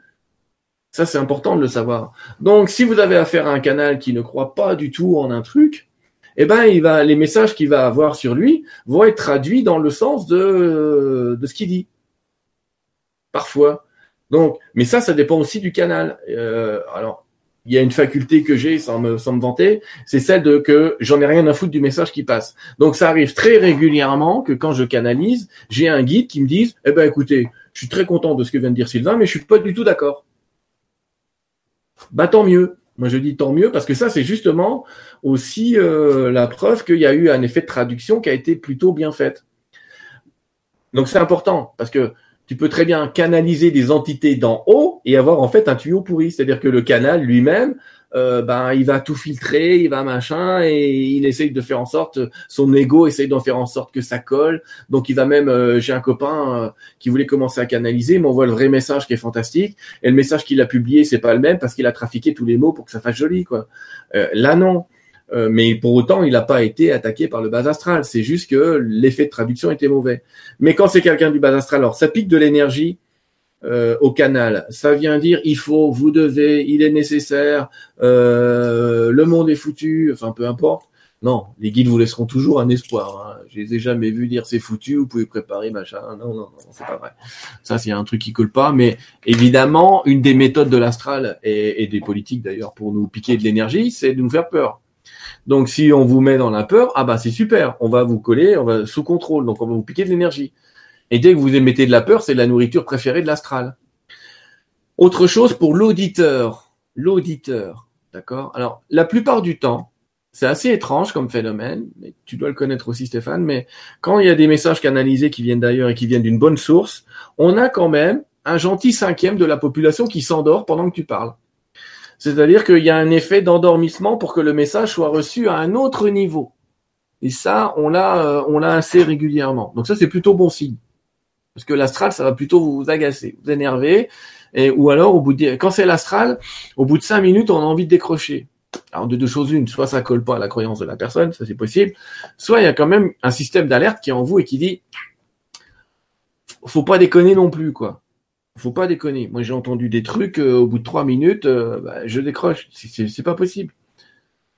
Ça, c'est important de le savoir. Donc, si vous avez affaire à un canal qui ne croit pas du tout en un truc, eh ben, il va, les messages qu'il va avoir sur lui vont être traduits dans le sens de, ce qu'il dit. Parfois. Donc, mais ça, ça dépend aussi du canal. Euh, alors, il y a une faculté que j'ai sans me, sans me vanter, c'est celle de que j'en ai rien à foutre du message qui passe. Donc, ça arrive très régulièrement que quand je canalise, j'ai un guide qui me dise, eh ben, écoutez, je suis très content de ce que vient de dire Sylvain, mais je suis pas du tout d'accord bah tant mieux. Moi je dis tant mieux parce que ça c'est justement aussi euh, la preuve qu'il y a eu un effet de traduction qui a été plutôt bien fait. Donc c'est important parce que tu peux très bien canaliser des entités d'en haut et avoir en fait un tuyau pourri, c'est-à-dire que le canal lui-même euh, ben il va tout filtrer, il va machin et il essaye de faire en sorte son ego essaye d'en faire en sorte que ça colle. Donc il va même euh, j'ai un copain euh, qui voulait commencer à canaliser, m'envoie le vrai message qui est fantastique et le message qu'il a publié c'est pas le même parce qu'il a trafiqué tous les mots pour que ça fasse joli quoi. là non. mais pour autant, il n'a pas été attaqué par le bas astral. C'est juste que l'effet de traduction était mauvais. Mais quand c'est quelqu'un du bas astral, alors ça pique de l'énergie, euh, au canal. Ça vient dire il faut, vous devez, il est nécessaire, euh, le monde est foutu, enfin peu importe. Non, les guides vous laisseront toujours un espoir. Hein. Je les ai jamais vus dire c'est foutu, vous pouvez préparer machin. Non, non, non, c'est pas vrai. Ça, c'est un truc qui colle pas. Mais évidemment, une des méthodes de l'astral et, et, des politiques d'ailleurs pour nous piquer de l'énergie, c'est de nous faire peur. Donc, si on vous met dans la peur, ah bah c'est super. On va vous coller, on va sous contrôle. Donc, on va vous piquer de l'énergie. Et dès que vous émettez de la peur, c'est la nourriture préférée de l'astral. Autre chose pour l'auditeur. L'auditeur. D'accord? Alors, la plupart du temps, c'est assez étrange comme phénomène, mais tu dois le connaître aussi Stéphane, mais quand il y a des messages canalisés qui viennent d'ailleurs et qui viennent d'une bonne source, on a quand même un gentil cinquième de la population qui s'endort pendant que tu parles. C'est-à-dire qu'il y a un effet d'endormissement pour que le message soit reçu à un autre niveau. Et ça, on l'a, euh, on l'a assez régulièrement. Donc ça, c'est plutôt bon signe. Parce que l'astral, ça va plutôt vous agacer, vous énerver. Et, ou alors, au bout de, quand c'est l'astral, au bout de cinq minutes, on a envie de décrocher. Alors, de deux choses une, soit ça colle pas à la croyance de la personne, ça c'est possible. Soit il y a quand même un système d'alerte qui est en vous et qui dit, faut pas déconner non plus, quoi. Faut pas déconner. Moi, j'ai entendu des trucs, euh, au bout de trois minutes, euh, bah, je décroche. C'est pas possible.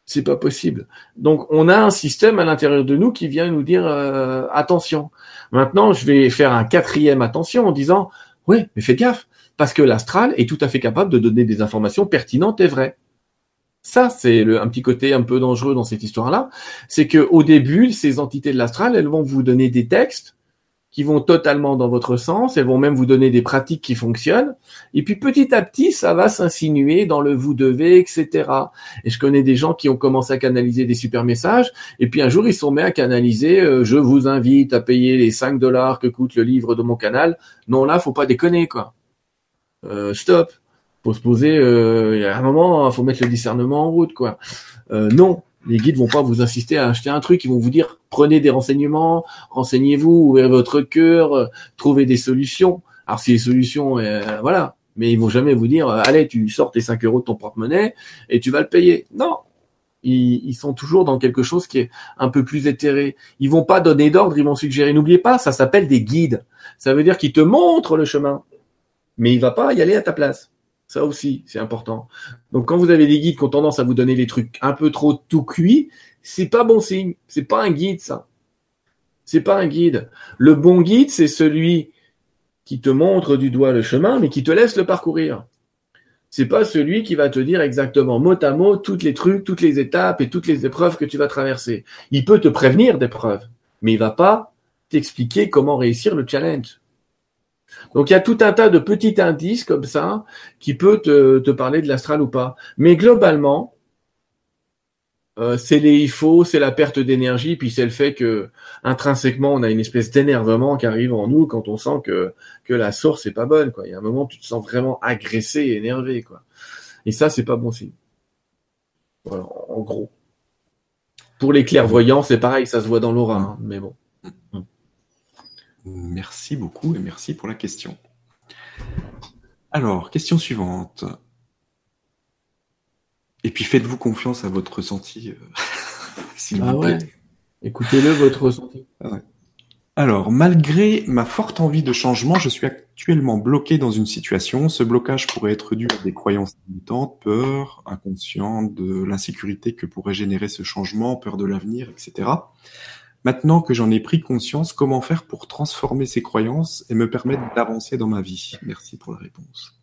C'est pas possible. Donc, on a un système à l'intérieur de nous qui vient nous dire euh, attention. Maintenant, je vais faire un quatrième attention en disant ouais, mais faites gaffe parce que l'astral est tout à fait capable de donner des informations pertinentes et vraies. Ça, c'est un petit côté un peu dangereux dans cette histoire-là, c'est que au début, ces entités de l'astral, elles vont vous donner des textes qui vont totalement dans votre sens, elles vont même vous donner des pratiques qui fonctionnent, et puis petit à petit, ça va s'insinuer dans le vous devez, etc. Et je connais des gens qui ont commencé à canaliser des super messages, et puis un jour, ils sont mis à canaliser, euh, je vous invite à payer les 5 dollars que coûte le livre de mon canal. Non, là, faut pas déconner, quoi. Euh, stop. Faut se poser, euh, il y a un moment, faut mettre le discernement en route, quoi. Euh, non, les guides vont pas vous insister à acheter un truc, ils vont vous dire prenez des renseignements, renseignez-vous, ouvrez votre cœur, euh, trouvez des solutions. Alors si les solutions, euh, voilà, mais ils vont jamais vous dire euh, allez tu sors tes 5 euros de ton porte-monnaie et tu vas le payer. Non, ils, ils, sont toujours dans quelque chose qui est un peu plus éthéré. Ils vont pas donner d'ordre, ils vont suggérer. N'oubliez pas, ça s'appelle des guides. Ça veut dire qu'ils te montrent le chemin, mais il va pas y aller à ta place. Ça aussi, c'est important. Donc, quand vous avez des guides qui ont tendance à vous donner des trucs un peu trop tout cuits, c'est pas bon signe. C'est pas un guide, ça. C'est pas un guide. Le bon guide, c'est celui qui te montre du doigt le chemin, mais qui te laisse le parcourir. C'est pas celui qui va te dire exactement mot à mot toutes les trucs, toutes les étapes et toutes les épreuves que tu vas traverser. Il peut te prévenir d'épreuves, mais il va pas t'expliquer comment réussir le challenge. Donc il y a tout un tas de petits indices comme ça qui peut te, parler de l'astral ou pas. Mais globalement, euh, c'est les il c'est la perte d'énergie, puis c'est le fait que intrinsèquement on a une espèce d'énervement qui arrive en nous quand on sent que que la source est pas bonne. Quoi. Il y a un moment où tu te sens vraiment agressé et énervé. Quoi. Et ça, c'est pas bon signe. En gros. Pour les clairvoyants, c'est pareil, ça se voit dans l'aura, hein, mais bon. Merci beaucoup et merci pour la question. Alors, question suivante. Et puis faites-vous confiance à votre ressenti, euh, s'il ah vous plaît. Écoutez-le, votre ressenti. Ah Alors, malgré ma forte envie de changement, je suis actuellement bloqué dans une situation. Ce blocage pourrait être dû à des croyances limitantes, peur, inconscient de l'insécurité que pourrait générer ce changement, peur de l'avenir, etc. Maintenant que j'en ai pris conscience, comment faire pour transformer ces croyances et me permettre d'avancer dans ma vie? Merci pour la réponse.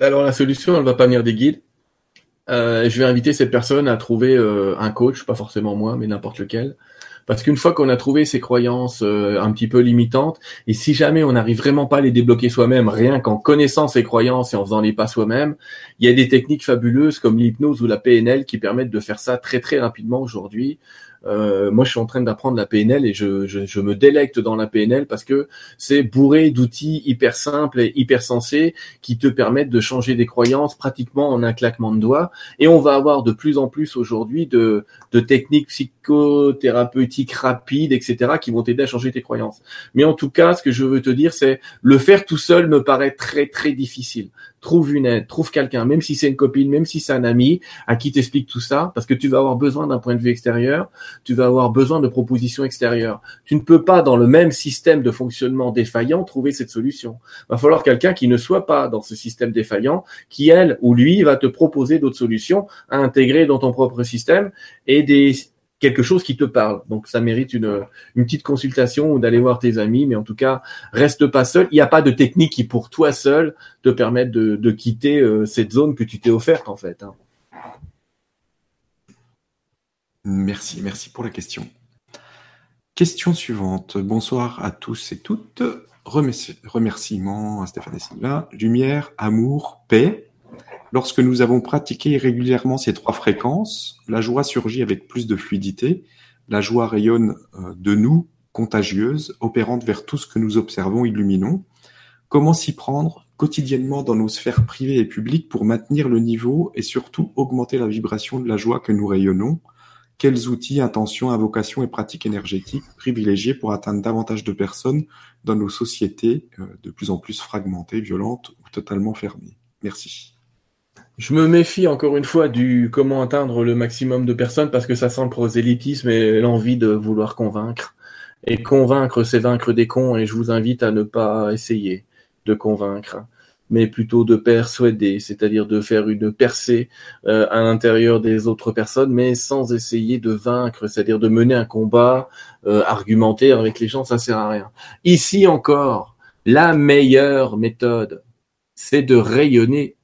Alors la solution, elle va pas venir des guides. Euh, je vais inviter cette personne à trouver euh, un coach, pas forcément moi, mais n'importe lequel. Parce qu'une fois qu'on a trouvé ces croyances euh, un petit peu limitantes, et si jamais on n'arrive vraiment pas à les débloquer soi-même, rien qu'en connaissant ces croyances et en faisant les pas soi-même, il y a des techniques fabuleuses comme l'hypnose ou la PNL qui permettent de faire ça très très rapidement aujourd'hui. Euh, moi, je suis en train d'apprendre la PNL et je, me délecte dans la PNL parce que c'est bourré d'outils hyper simples et hyper sensés qui te permettent de changer des croyances pratiquement en un claquement de doigts. Et on va avoir de plus en plus aujourd'hui de, de techniques psychothérapeutiques rapides, etc., qui vont t'aider à changer tes croyances. Mais en tout cas, ce que je veux te dire, c'est le faire tout seul me paraît très très difficile trouve une aide, trouve quelqu'un, même si c'est une copine, même si c'est un ami, à qui t'explique tout ça, parce que tu vas avoir besoin d'un point de vue extérieur, tu vas avoir besoin de propositions extérieures. Tu ne peux pas, dans le même système de fonctionnement défaillant, trouver cette solution. Il va falloir quelqu'un qui ne soit pas dans ce système défaillant, qui, elle ou lui, va te proposer d'autres solutions à intégrer dans ton propre système et des quelque chose qui te parle. Donc ça mérite une, petite consultation ou d'aller voir tes amis, mais en tout cas, reste pas seul. Il n'y a pas de technique qui pour toi seul te permette de, quitter euh, cette zone que tu t'es offerte en fait. Hein. Merci, merci pour la question. Question suivante. Bonsoir à tous et toutes. Remerciements à Stéphane Sylvain. Lumière, amour, paix. Lorsque nous avons pratiqué régulièrement ces trois fréquences, la joie surgit avec plus de fluidité, la joie rayonne euh, de nous, contagieuse, opérante vers tout ce que nous observons, illuminons. Comment s'y prendre quotidiennement dans nos sphères privées et publiques pour maintenir le niveau et surtout augmenter la vibration de la joie que nous rayonnons? Quels outils, intentions, invocations et pratiques énergétiques privilégier pour atteindre davantage de personnes dans nos sociétés euh, de plus en plus fragmentées, violentes ou totalement fermées? Merci. Je me méfie encore une fois du comment atteindre le maximum de personnes parce que ça sent le prosélytisme et l'envie de vouloir convaincre. Et convaincre, c'est vaincre des cons et je vous invite à ne pas essayer de convaincre, mais plutôt de persuader, c'est-à-dire de faire une percée euh, à l'intérieur des autres personnes, mais sans essayer de vaincre, c'est-à-dire de mener un combat euh, argumentaire avec les gens, ça sert à rien. Ici encore, la meilleure méthode, c'est de rayonner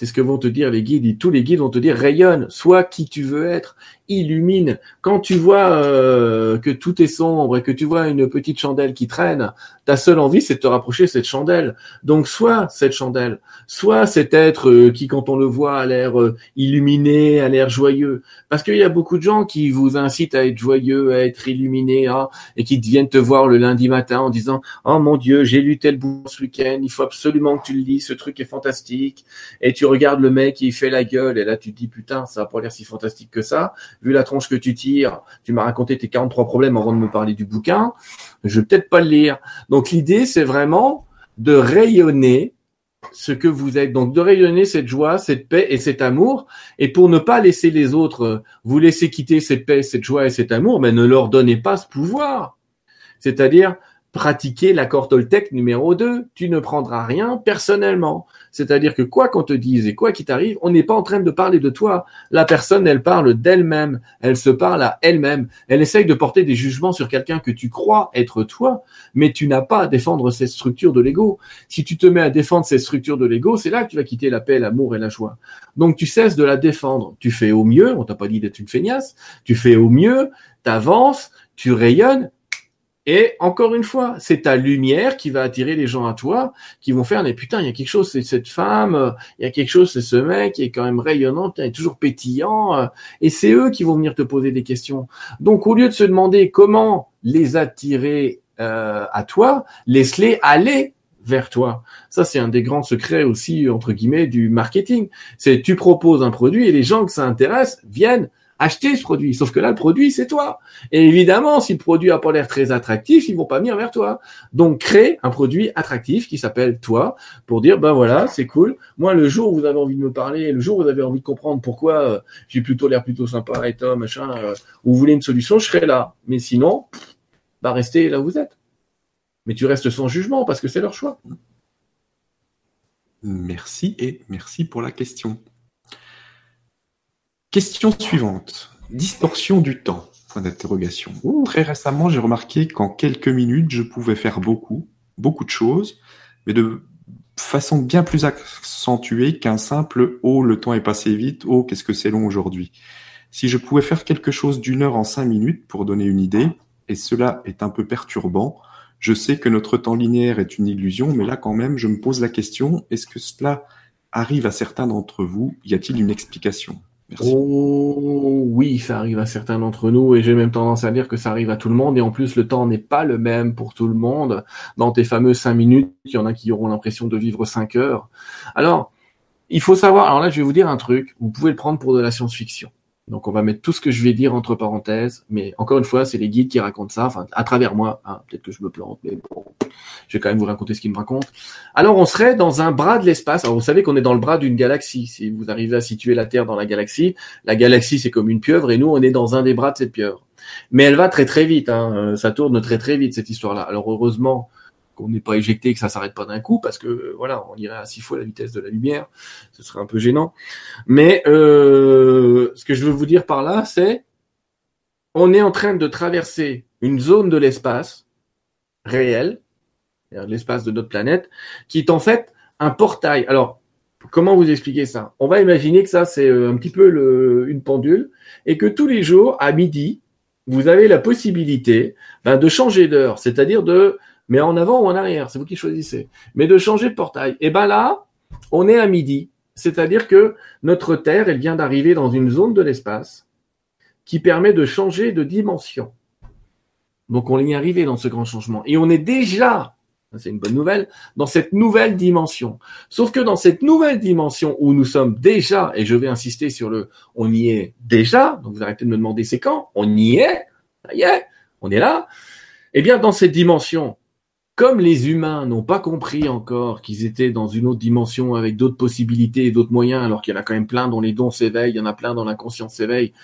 c'est ce que vont te dire les guides. tous les guides vont te dire rayonne, sois qui tu veux être, illumine. Quand tu vois euh, que tout est sombre et que tu vois une petite chandelle qui traîne, ta seule envie c'est de te rapprocher de cette chandelle. Donc sois cette chandelle, sois cet être euh, qui quand on le voit a l'air euh, illuminé, a l'air joyeux. Parce qu'il y a beaucoup de gens qui vous incitent à être joyeux, à être illuminé, hein, et qui viennent te voir le lundi matin en disant oh mon Dieu j'ai lu tel bouquin ce week-end, il faut absolument que tu le lis, ce truc est fantastique. Et tu regardes le mec, il fait la gueule, et là tu te dis putain, ça va pas l'air si fantastique que ça. Vu la tronche que tu tires, tu m'as raconté tes 43 problèmes avant de me parler du bouquin. Je vais peut-être pas le lire. Donc l'idée, c'est vraiment de rayonner ce que vous êtes. Donc de rayonner cette joie, cette paix et cet amour. Et pour ne pas laisser les autres vous laisser quitter cette paix, cette joie et cet amour, mais ne leur donnez pas ce pouvoir. C'est-à-dire, pratiquer l'accord Toltec numéro 2. Tu ne prendras rien personnellement. C'est-à-dire que quoi qu'on te dise et quoi qu'il t'arrive, on n'est pas en train de parler de toi. La personne, elle parle d'elle-même. Elle se parle à elle-même. Elle essaye de porter des jugements sur quelqu'un que tu crois être toi, mais tu n'as pas à défendre cette structure de l'ego. Si tu te mets à défendre cette structure de l'ego, c'est là que tu vas quitter la paix, l'amour et la joie. Donc tu cesses de la défendre. Tu fais au mieux. On t'a pas dit d'être une feignasse. Tu fais au mieux. T'avances. Tu rayonnes et encore une fois, c'est ta lumière qui va attirer les gens à toi, qui vont faire, mais putain, il y a quelque chose, c'est cette femme, il y a quelque chose, c'est ce mec qui est quand même rayonnant, il est toujours pétillant, euh, et c'est eux qui vont venir te poser des questions. Donc, au lieu de se demander comment les attirer euh, à toi, laisse-les aller vers toi. Ça, c'est un des grands secrets aussi, entre guillemets, du marketing. C'est tu proposes un produit et les gens que ça intéresse viennent acheter ce produit. Sauf que là, le produit, c'est toi. Et évidemment, si le produit a pas l'air très attractif, ils vont pas venir vers toi. Donc, crée un produit attractif qui s'appelle toi pour dire, ben voilà, c'est cool. Moi, le jour où vous avez envie de me parler, le jour où vous avez envie de comprendre pourquoi euh, j'ai plutôt l'air plutôt sympa et toi, machin, euh, ou vous voulez une solution, je serai là. Mais sinon, bah, restez là où vous êtes. Mais tu restes sans jugement parce que c'est leur choix. Merci et merci pour la question. Question suivante. Distorsion du temps. Point d'interrogation. Très récemment, j'ai remarqué qu'en quelques minutes, je pouvais faire beaucoup, beaucoup de choses, mais de façon bien plus accentuée qu'un simple Oh, le temps est passé vite, oh, qu'est-ce que c'est long aujourd'hui. Si je pouvais faire quelque chose d'une heure en cinq minutes, pour donner une idée, et cela est un peu perturbant, je sais que notre temps linéaire est une illusion, mais là quand même, je me pose la question, est-ce que cela arrive à certains d'entre vous? Y a-t-il une explication? Oh oui, ça arrive à certains d'entre nous et j'ai même tendance à dire que ça arrive à tout le monde et en plus le temps n'est pas le même pour tout le monde. Dans tes fameux cinq minutes, il y en a qui auront l'impression de vivre cinq heures. Alors, il faut savoir, alors là je vais vous dire un truc, vous pouvez le prendre pour de la science-fiction. Donc on va mettre tout ce que je vais dire entre parenthèses, mais encore une fois, c'est les guides qui racontent ça, enfin à travers moi. Hein, Peut-être que je me plante, mais bon, je vais quand même vous raconter ce qu'ils me racontent. Alors on serait dans un bras de l'espace. Alors vous savez qu'on est dans le bras d'une galaxie. Si vous arrivez à situer la Terre dans la galaxie, la galaxie c'est comme une pieuvre et nous on est dans un des bras de cette pieuvre. Mais elle va très très vite. Hein. Euh, ça tourne très très vite cette histoire-là. Alors heureusement qu'on n'est pas éjecté, que ça s'arrête pas d'un coup, parce que voilà, on irait à six fois la vitesse de la lumière, ce serait un peu gênant. Mais euh, ce que je veux vous dire par là, c'est on est en train de traverser une zone de l'espace réel, l'espace de notre planète, qui est en fait un portail. Alors, comment vous expliquer ça? On va imaginer que ça, c'est euh, un petit peu une pendule, et que tous les jours, à midi, vous avez la possibilité ben, de changer d'heure, c'est-à-dire de mais en avant ou en arrière, c'est vous qui choisissez. Mais de changer de portail. Et ben là, on est à midi. C'est-à-dire que notre Terre, elle vient d'arriver dans une zone de l'espace qui permet de changer de dimension. Donc on est arrivé dans ce grand changement. Et on est déjà, c'est une bonne nouvelle, dans cette nouvelle dimension. Sauf que dans cette nouvelle dimension où nous sommes déjà, et je vais insister sur le on y est déjà, donc vous arrêtez de me demander c'est quand, on y est, ça y est, on est là. Eh bien, dans cette dimension, comme les humains n'ont pas compris encore qu'ils étaient dans une autre dimension avec d'autres possibilités et d'autres moyens, alors qu'il y en a quand même plein dont les dons s'éveillent, il y en a plein dont l'inconscience s'éveille,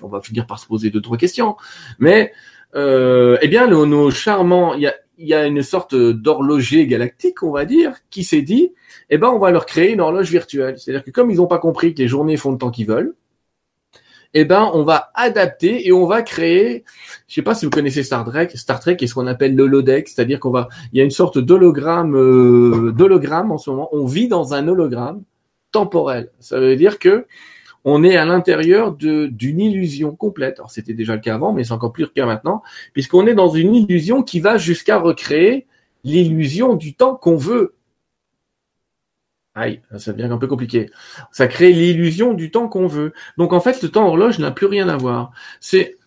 on, va finir par se poser deux trois questions. Mais euh, eh bien, nos, charmants, il y a, une sorte d'horloger galactique, on va dire, qui s'est dit, eh ben, on va leur créer une horloge virtuelle. C'est-à-dire que comme ils n'ont pas compris que les journées font le temps qu'ils veulent, eh ben, on va adapter et on va créer, je sais pas si vous connaissez Star Trek, Star Trek est ce qu'on appelle l'holodeck, c'est-à-dire qu'on va, il y a une sorte d'hologramme, euh, d'hologramme en ce moment. On vit dans un hologramme temporel. Ça veut dire que on est à l'intérieur d'une illusion complète. Alors c'était déjà le cas avant, mais c'est encore plus le cas maintenant, puisqu'on est dans une illusion qui va jusqu'à recréer l'illusion du temps qu'on veut. Aïe, ça devient un peu compliqué. Ça crée l'illusion du temps qu'on veut. Donc en fait, le temps horloge n'a plus rien à voir. C'est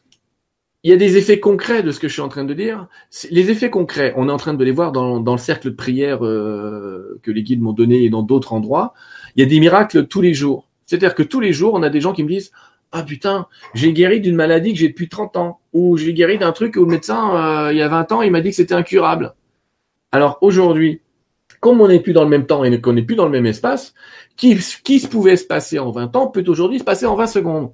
il y a des effets concrets de ce que je suis en train de dire. Les effets concrets, on est en train de les voir dans, le cercle de prière euh, que les guides m'ont donné et dans d'autres endroits. Il y a des miracles tous les jours. C'est-à-dire que tous les jours, on a des gens qui me disent Ah putain, j'ai guéri d'une maladie que j'ai depuis 30 ans. Ou j'ai guéri d'un truc où le médecin, euh, il y a 20 ans, il m'a dit que c'était incurable. Alors aujourd'hui, comme on n'est plus dans le même temps et qu'on n'est plus dans le même espace, qui, qui se pouvait se passer en 20 ans peut aujourd'hui se passer en 20 secondes.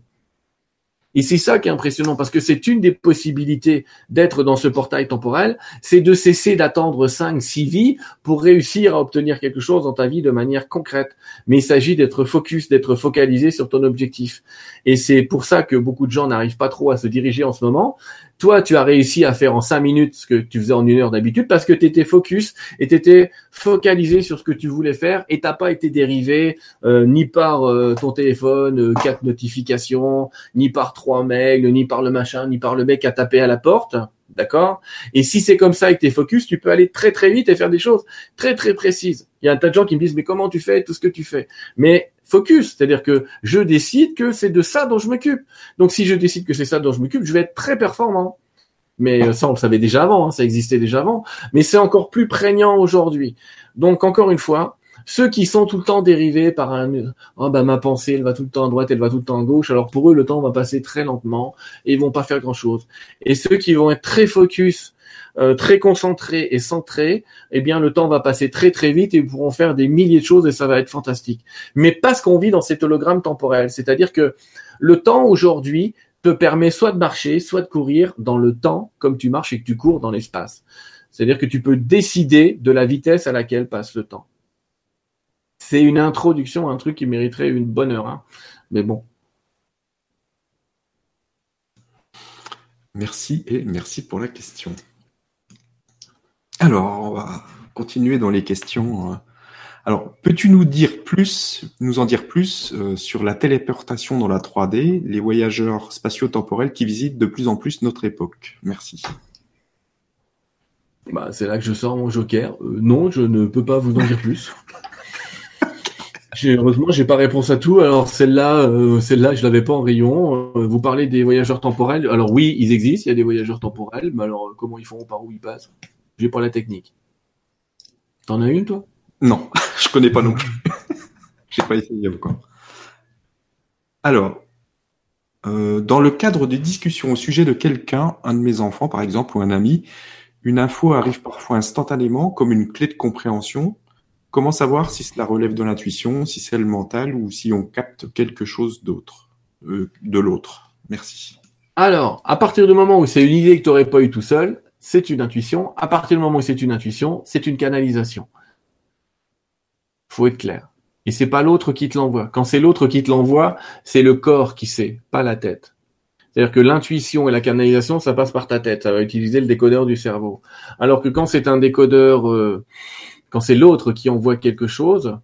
Et c'est ça qui est impressionnant, parce que c'est une des possibilités d'être dans ce portail temporel, c'est de cesser d'attendre 5, 6 vies pour réussir à obtenir quelque chose dans ta vie de manière concrète. Mais il s'agit d'être focus, d'être focalisé sur ton objectif. Et c'est pour ça que beaucoup de gens n'arrivent pas trop à se diriger en ce moment, toi, tu as réussi à faire en cinq minutes ce que tu faisais en une heure d'habitude parce que tu étais focus et tu étais focalisé sur ce que tu voulais faire et t'as pas été dérivé euh, ni par euh, ton téléphone, euh, quatre notifications, ni par trois mails, ni par le machin, ni par le mec à taper à la porte. D'accord? Et si c'est comme ça et que tu es focus, tu peux aller très très vite et faire des choses très très précises. Il y a un tas de gens qui me disent mais comment tu fais tout ce que tu fais? Mais focus, c'est-à-dire que je décide que c'est de ça dont je m'occupe. Donc si je décide que c'est ça dont je m'occupe, je vais être très performant. Mais euh, ça, on le savait déjà avant, hein, ça existait déjà avant, mais c'est encore plus prégnant aujourd'hui. Donc encore une fois, ceux qui sont tout le temps dérivés par un oh bah ma pensée elle va tout le temps à droite elle va tout le temps à gauche alors pour eux le temps va passer très lentement et ils vont pas faire grand chose et ceux qui vont être très focus euh, très concentré et centré, eh bien le temps va passer très très vite et ils pourront faire des milliers de choses et ça va être fantastique. Mais parce qu'on vit dans cet hologramme temporel, c'est-à-dire que le temps aujourd'hui te permet soit de marcher, soit de courir dans le temps comme tu marches et que tu cours dans l'espace. C'est-à-dire que tu peux décider de la vitesse à laquelle passe le temps. C'est une introduction, un truc qui mériterait une bonne heure. Hein. Mais bon. Merci et merci pour la question. Alors, on va continuer dans les questions. Euh. Alors, peux-tu nous dire plus, nous en dire plus euh, sur la téléportation dans la 3D, les voyageurs spatio-temporels qui visitent de plus en plus notre époque? Merci. Bah, c'est là que je sors mon joker. Euh, non, je ne peux pas vous en dire plus. Heureusement, j'ai pas réponse à tout. Alors celle-là, celle-là, je l'avais pas en rayon. vous parlez des voyageurs temporels. Alors oui, ils existent. Il y a des voyageurs temporels, mais alors comment ils font, par où ils passent? J'ai pas la technique. T'en as une, toi? Non, je connais pas non plus. J'ai pas essayé encore. Alors, euh, dans le cadre des discussions au sujet de quelqu'un, un de mes enfants par exemple, ou un ami, une info arrive parfois instantanément comme une clé de compréhension. Comment savoir si cela relève de l'intuition, si c'est le mental ou si on capte quelque chose d'autre, euh, de l'autre? Merci. Alors, à partir du moment où c'est une idée que tu n'aurais pas eu tout seul, c'est une intuition. À partir du moment où c'est une intuition, c'est une canalisation. Faut être clair. Et c'est pas l'autre qui te l'envoie. Quand c'est l'autre qui te l'envoie, c'est le corps qui sait, pas la tête. C'est-à-dire que l'intuition et la canalisation, ça passe par ta tête. Ça va utiliser le décodeur du cerveau. Alors que quand c'est un décodeur, euh, quand c'est l'autre qui envoie quelque chose,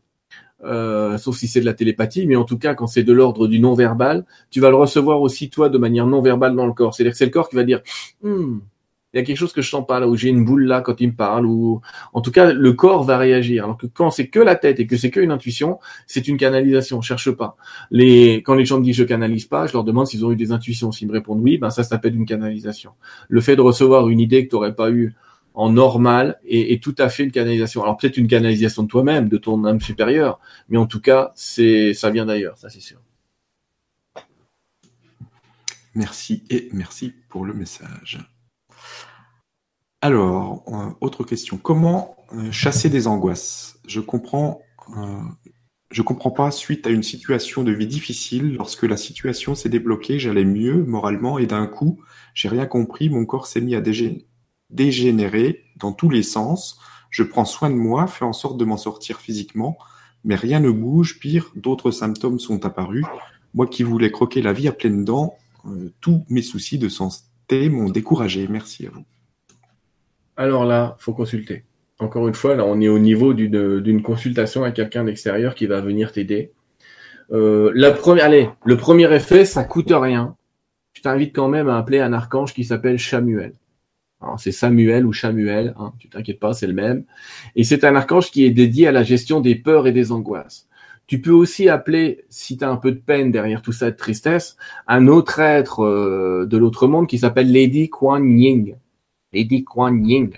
euh, sauf si c'est de la télépathie, mais en tout cas, quand c'est de l'ordre du non-verbal, tu vas le recevoir aussi toi de manière non-verbale dans le corps. C'est-à-dire que c'est le corps qui va dire, hmm, il y a quelque chose que je sens pas là, ou j'ai une boule là quand il me parle, ou en tout cas le corps va réagir. Alors que quand c'est que la tête et que c'est que une intuition, c'est une canalisation. Cherche pas. Les quand les gens me disent je canalise pas, je leur demande s'ils ont eu des intuitions. S'ils me répondent oui, ben ça s'appelle une canalisation. Le fait de recevoir une idée que tu n'aurais pas eu en normal est, tout à fait une canalisation. Alors peut-être une canalisation de toi-même, de ton âme supérieure, mais en tout cas, c'est ça vient d'ailleurs, ça c'est sûr. Merci et merci pour le message. Alors, euh, autre question. Comment euh, chasser des angoisses? Je comprends, euh, je comprends pas. Suite à une situation de vie difficile, lorsque la situation s'est débloquée, j'allais mieux moralement et d'un coup, j'ai rien compris. Mon corps s'est mis à dégénérer dans tous les sens. Je prends soin de moi, fais en sorte de m'en sortir physiquement, mais rien ne bouge. Pire, d'autres symptômes sont apparus. Moi qui voulais croquer la vie à pleines dents, euh, tous mes soucis de santé m'ont découragé. Merci à vous. Alors là, faut consulter. Encore une fois, là, on est au niveau d'une consultation à quelqu'un d'extérieur qui va venir t'aider. Euh, la première, allez, le premier effet, ça coûte rien. Je t'invite quand même à appeler un archange qui s'appelle Chamuel. C'est Samuel ou Chamuel, hein, tu t'inquiètes pas, c'est le même. Et c'est un archange qui est dédié à la gestion des peurs et des angoisses. Tu peux aussi appeler, si tu as un peu de peine derrière tout ça de tristesse, un autre être euh, de l'autre monde qui s'appelle Lady Kuan Ying. Lady Kuan Ying.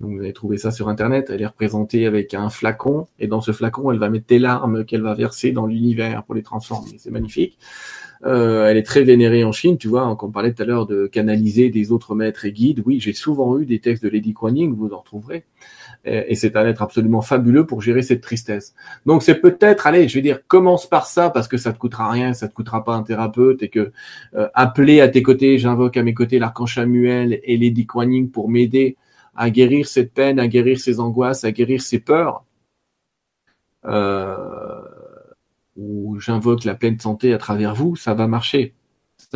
Donc vous avez trouvé ça sur internet, elle est représentée avec un flacon, et dans ce flacon, elle va mettre des larmes qu'elle va verser dans l'univers pour les transformer. C'est magnifique. Euh, elle est très vénérée en Chine, tu vois, hein, quand on parlait tout à l'heure de canaliser des autres maîtres et guides. Oui, j'ai souvent eu des textes de Lady Kuan Ying, vous en retrouverez et c'est un être absolument fabuleux pour gérer cette tristesse. Donc c'est peut-être, allez, je vais dire, commence par ça parce que ça te coûtera rien, ça te coûtera pas un thérapeute et que euh, appeler à tes côtés, j'invoque à mes côtés l'archange Samuel et Lady Kuan pour m'aider à guérir cette peine, à guérir ces angoisses, à guérir ces peurs. Euh, ou j'invoque la pleine santé à travers vous, ça va marcher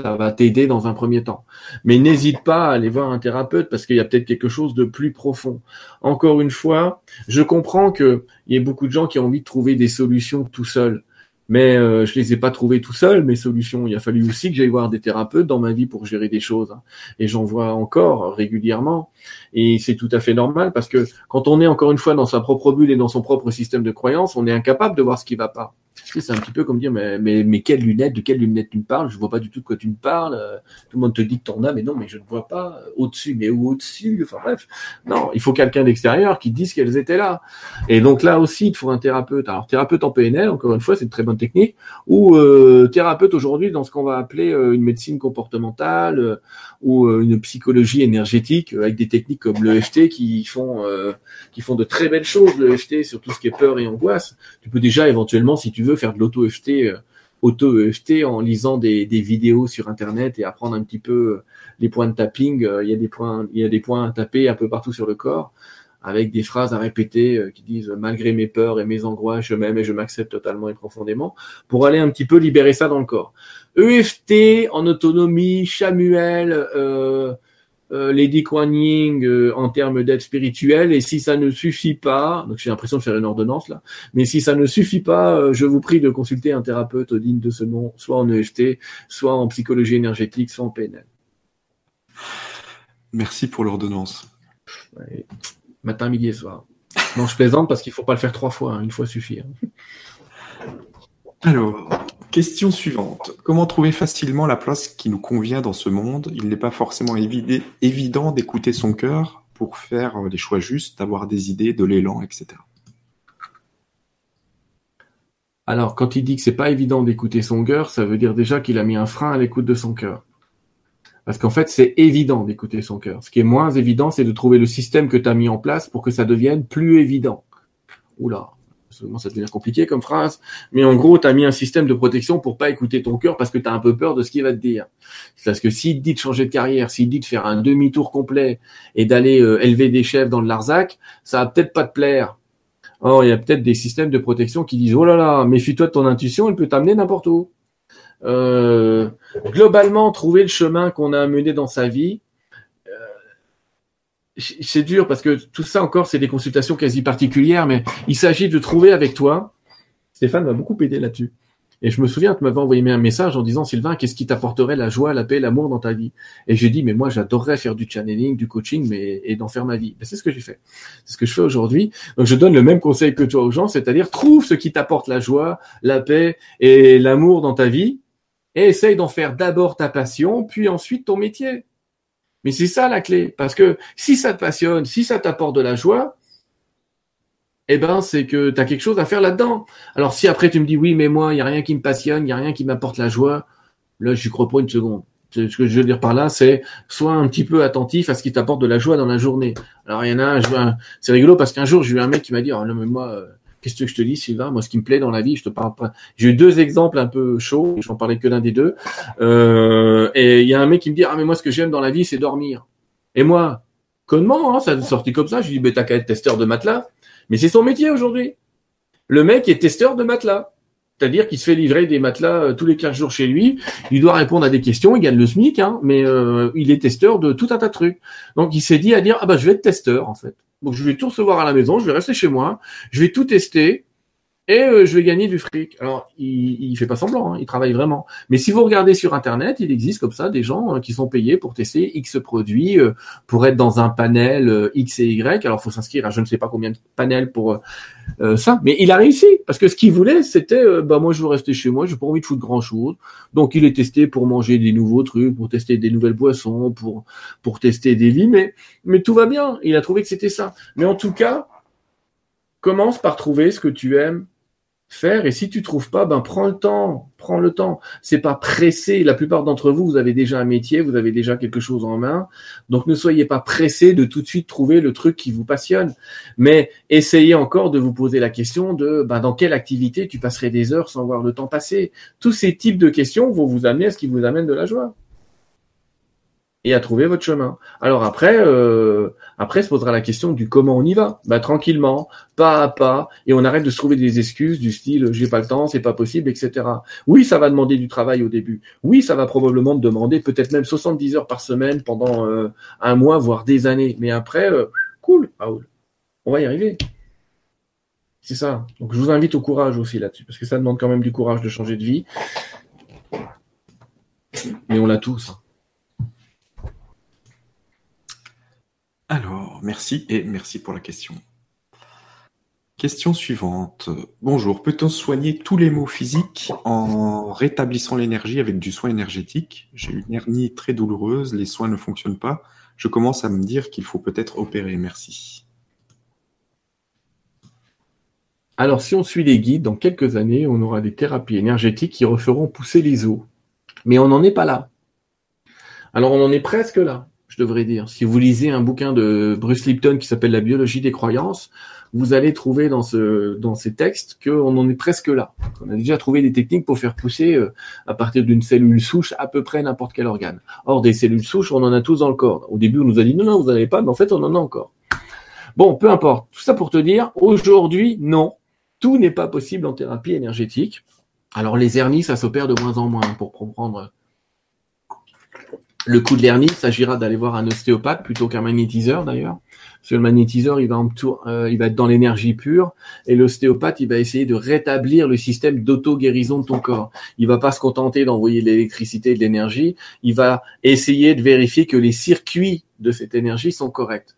ça va t'aider dans un premier temps. Mais n'hésite pas à aller voir un thérapeute parce qu'il y a peut-être quelque chose de plus profond. Encore une fois, je comprends qu'il y ait beaucoup de gens qui ont envie de trouver des solutions tout seuls. Mais euh, je les ai pas trouvées tout seul, mes solutions. Il a fallu aussi que j'aille voir des thérapeutes dans ma vie pour gérer des choses. Hein. Et j'en vois encore régulièrement. Et c'est tout à fait normal parce que quand on est encore une fois dans sa propre bulle et dans son propre système de croyance, on est incapable de voir ce qui va pas c'est un petit peu comme dire, mais, mais, mais lunettes, de quelles lunettes tu me parles? Je vois pas du tout de quoi tu me parles. Euh, tout le monde te dit que t'en as, mais non, mais je ne vois pas. Euh, au-dessus, mais où au-dessus? Enfin bref, non, il faut quelqu'un d'extérieur qui dise qu'elles étaient là. Et donc là aussi, il faut un thérapeute. Alors thérapeute en PNL, encore une fois, c'est une très bonne technique. Ou euh, thérapeute aujourd'hui dans ce qu'on va appeler une médecine comportementale ou une psychologie énergétique avec des techniques comme l'EFT qui font qui font de très belles choses. L'EFT sur tout ce qui est peur et angoisse. Tu peux déjà éventuellement, si tu veux, faire de l'auto-EFT, euh, auto-EFT en lisant des, vidéos sur Internet et apprendre un petit peu euh, les points de tapping. Euh, il y a des points, il y a des points à taper un peu partout sur le corps avec des phrases à répéter qui disent malgré mes peurs et mes angoisses, je m'aime et je m'accepte totalement et profondément, pour aller un petit peu libérer ça dans le corps. EFT en autonomie, Samuel, euh, Lady Kuan Yin euh, en termes d'aide spirituelle et si ça ne suffit pas, donc j'ai l'impression de faire une ordonnance là, mais si ça ne suffit pas, euh, je vous prie de consulter un thérapeute digne de ce nom, soit en EFT, soit en psychologie énergétique, soit en PNL. Merci pour l'ordonnance. Matin, midi et soir. Non, je plaisante parce qu'il faut pas le faire trois fois, hein. une fois suffit. Hein. Alors, Question suivante. Comment trouver facilement la place qui nous convient dans ce monde? Il n'est pas forcément évident d'écouter son cœur pour faire les choix justes, d'avoir des idées, de l'élan, etc. Alors, quand il dit que c'est pas évident d'écouter son cœur, ça veut dire déjà qu'il a mis un frein à l'écoute de son cœur. Parce qu'en fait, c'est évident d'écouter son cœur. Ce qui est moins évident, c'est de trouver le système que tu as mis en place pour que ça devienne plus évident. Oula, ça devient compliqué comme phrase, mais en gros, tu as mis un système de protection pour pas écouter ton cœur parce que tu as un peu peur de ce qu'il va te dire. Parce que s'il te dit de changer de carrière, s'il te dit de faire un demi-tour complet et d'aller euh, élever des chefs dans le Larzac, ça va peut-être pas te plaire. Or, il y a peut-être des systèmes de protection qui disent, oh là là, méfie-toi de ton intuition, elle peut t'amener n'importe où. Euh, globalement, trouver le chemin qu'on a mené dans sa vie, c'est dur parce que tout ça encore, c'est des consultations quasi particulières, mais il s'agit de trouver avec toi. Stéphane va beaucoup aider là-dessus. Et je me souviens, tu m'avais envoyé un message en disant, Sylvain, qu'est-ce qui t'apporterait la joie, la paix, l'amour dans ta vie? Et j'ai dit, mais moi, j'adorerais faire du channeling, du coaching, mais et d'en faire ma vie. C'est ce que j'ai fait. C'est ce que je fais aujourd'hui. Donc, je donne le même conseil que toi aux gens, c'est-à-dire trouve ce qui t'apporte la joie, la paix et l'amour dans ta vie, et essaye d'en faire d'abord ta passion, puis ensuite ton métier. Mais c'est ça la clé, parce que si ça te passionne, si ça t'apporte de la joie, eh ben c'est que tu as quelque chose à faire là-dedans. Alors si après tu me dis oui, mais moi, il y a rien qui me passionne, il y a rien qui m'apporte la joie, là je crois pas une seconde. Ce que je veux dire par là, c'est sois un petit peu attentif à ce qui t'apporte de la joie dans la journée. Alors il y en a un, c'est rigolo parce qu'un jour j'ai eu un mec qui m'a dit, oh, non mais moi, euh, qu'est-ce que je te dis Sylvain? Moi ce qui me plaît dans la vie, je te parle pas. J'ai eu deux exemples un peu chauds, j'en parlais que l'un des deux. Euh, et il y a un mec qui me dit, ah mais moi ce que j'aime dans la vie, c'est dormir. Et moi, connement, hein, ça sorti comme ça. Je lui dis, mais t'as qu'à être testeur de matelas. Mais c'est son métier aujourd'hui. Le mec est testeur de matelas. C'est-à-dire qu'il se fait livrer des matelas euh, tous les 15 jours chez lui. Il doit répondre à des questions. Il gagne le SMIC, hein, mais euh, il est testeur de tout un tas de trucs. Donc il s'est dit à dire ah bah je vais être testeur en fait. Donc je vais tout recevoir à la maison. Je vais rester chez moi. Je vais tout tester et euh, je vais gagner du fric. Alors, il, il fait pas semblant, hein, il travaille vraiment. Mais si vous regardez sur Internet, il existe comme ça des gens euh, qui sont payés pour tester X produits, euh, pour être dans un panel X et Y. Alors, faut s'inscrire à je ne sais pas combien de panels pour ça. Mais il a réussi parce que ce qu'il voulait, c'était, bah moi, je veux rester chez moi, j'ai pas envie de foutre grand chose. Donc, il est testé pour manger des nouveaux trucs, pour tester des nouvelles boissons, pour pour tester des lits. Mais mais tout va bien. Il a trouvé que c'était ça. Mais en tout cas, commence par trouver ce que tu aimes faire. Et si tu trouves pas, ben prends le temps, prends le temps. C'est pas pressé. La plupart d'entre vous, vous avez déjà un métier, vous avez déjà quelque chose en main. Donc ne soyez pas pressé de tout de suite trouver le truc qui vous passionne. Mais essayez encore de vous poser la question de ben, dans quelle activité tu passerais des heures sans voir le temps passer. Tous ces types de questions vont vous amener à ce qui vous amène de la joie et à trouver votre chemin. Alors après, euh, après se posera la question du comment on y va. Bah tranquillement, pas à pas, et on arrête de se trouver des excuses du style j'ai pas le temps, c'est pas possible, etc. Oui, ça va demander du travail au début. Oui, ça va probablement demander peut-être même 70 heures par semaine pendant euh, un mois, voire des années. Mais après, euh, cool, on va y arriver. C'est ça. Donc je vous invite au courage aussi là-dessus, parce que ça demande quand même du courage de changer de vie. Mais on l'a tous. Alors, merci et merci pour la question. Question suivante. Bonjour, peut-on soigner tous les maux physiques en rétablissant l'énergie avec du soin énergétique? J'ai une hernie très douloureuse, les soins ne fonctionnent pas. Je commence à me dire qu'il faut peut-être opérer. Merci. Alors, si on suit les guides, dans quelques années, on aura des thérapies énergétiques qui referont pousser les os. Mais on n'en est pas là. Alors, on en est presque là je devrais dire. Si vous lisez un bouquin de Bruce Lipton qui s'appelle La biologie des croyances, vous allez trouver dans ce dans ces textes qu'on en est presque là. On a déjà trouvé des techniques pour faire pousser euh, à partir d'une cellule souche à peu près n'importe quel organe. Or des cellules souches, on en a tous dans le corps. Au début, on nous a dit non non, vous n'en avez pas, mais en fait, on en a encore. Bon, peu importe. Tout ça pour te dire, aujourd'hui, non, tout n'est pas possible en thérapie énergétique. Alors les hernies, ça s'opère de moins en moins pour comprendre le coup de l'hernie, il s'agira d'aller voir un ostéopathe plutôt qu'un magnétiseur d'ailleurs. Parce que le magnétiseur, il va, euh, il va être dans l'énergie pure et l'ostéopathe, il va essayer de rétablir le système d'auto-guérison de ton corps. Il va pas se contenter d'envoyer de l'électricité et de l'énergie, il va essayer de vérifier que les circuits de cette énergie sont corrects.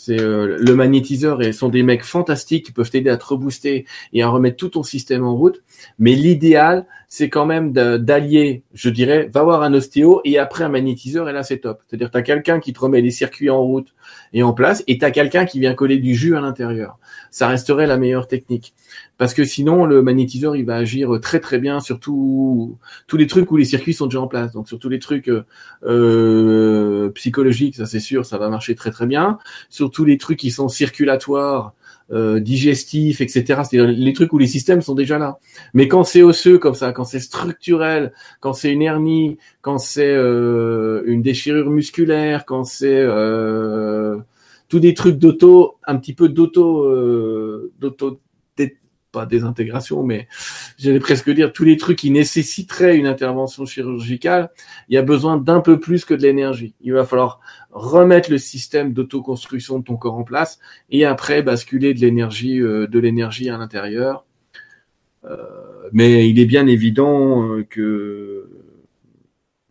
C'est euh, le magnétiseur et sont des mecs fantastiques qui peuvent t'aider à te rebooster et à remettre tout ton système en route. Mais l'idéal, c'est quand même d'allier, je dirais, va voir un ostéo et après un magnétiseur et là c'est top. C'est-à-dire tu as quelqu'un qui te remet les circuits en route et en place et tu as quelqu'un qui vient coller du jus à l'intérieur. Ça resterait la meilleure technique. Parce que sinon, le magnétiseur, il va agir très très bien sur tous les trucs où les circuits sont déjà en place. Donc sur tous les trucs euh, euh psychologiques, ça c'est sûr, ça va marcher très très bien. Sur tous les trucs qui sont circulatoires, euh, digestifs, etc. C'est les trucs où les systèmes sont déjà là. Mais quand c'est osseux comme ça, quand c'est structurel, quand c'est une hernie, quand c'est euh, une déchirure musculaire, quand c'est euh, tous des trucs d'auto, un petit peu d'auto, euh, d'auto pas désintégration, mais j'allais presque dire tous les trucs qui nécessiteraient une intervention chirurgicale, il y a besoin d'un peu plus que de l'énergie. Il va falloir remettre le système d'autoconstruction de ton corps en place et après basculer de l'énergie, euh, de l'énergie à l'intérieur. mais il est bien évident que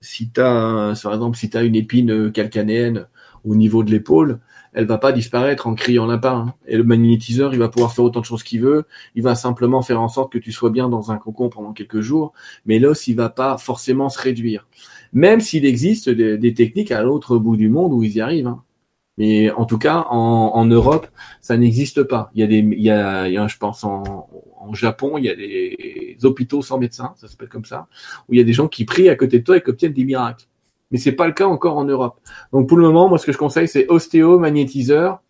si tu par exemple, si tu as une épine calcanéenne au niveau de l'épaule, elle va pas disparaître en criant lapin. Hein. Et le magnétiseur, il va pouvoir faire autant de choses qu'il veut. Il va simplement faire en sorte que tu sois bien dans un cocon pendant quelques jours. Mais l'os, il va pas forcément se réduire. Même s'il existe des, techniques à l'autre bout du monde où ils y arrivent. Hein. Mais en tout cas, en, Europe, ça n'existe pas. Il y a des, il y a, je pense en, en Japon, il y a des hôpitaux sans médecin, ça s'appelle comme ça, où il y a des gens qui prient à côté de toi et qui obtiennent des miracles mais c'est pas le cas encore en Europe. Donc pour le moment, moi ce que je conseille c'est ostéo magnétiseur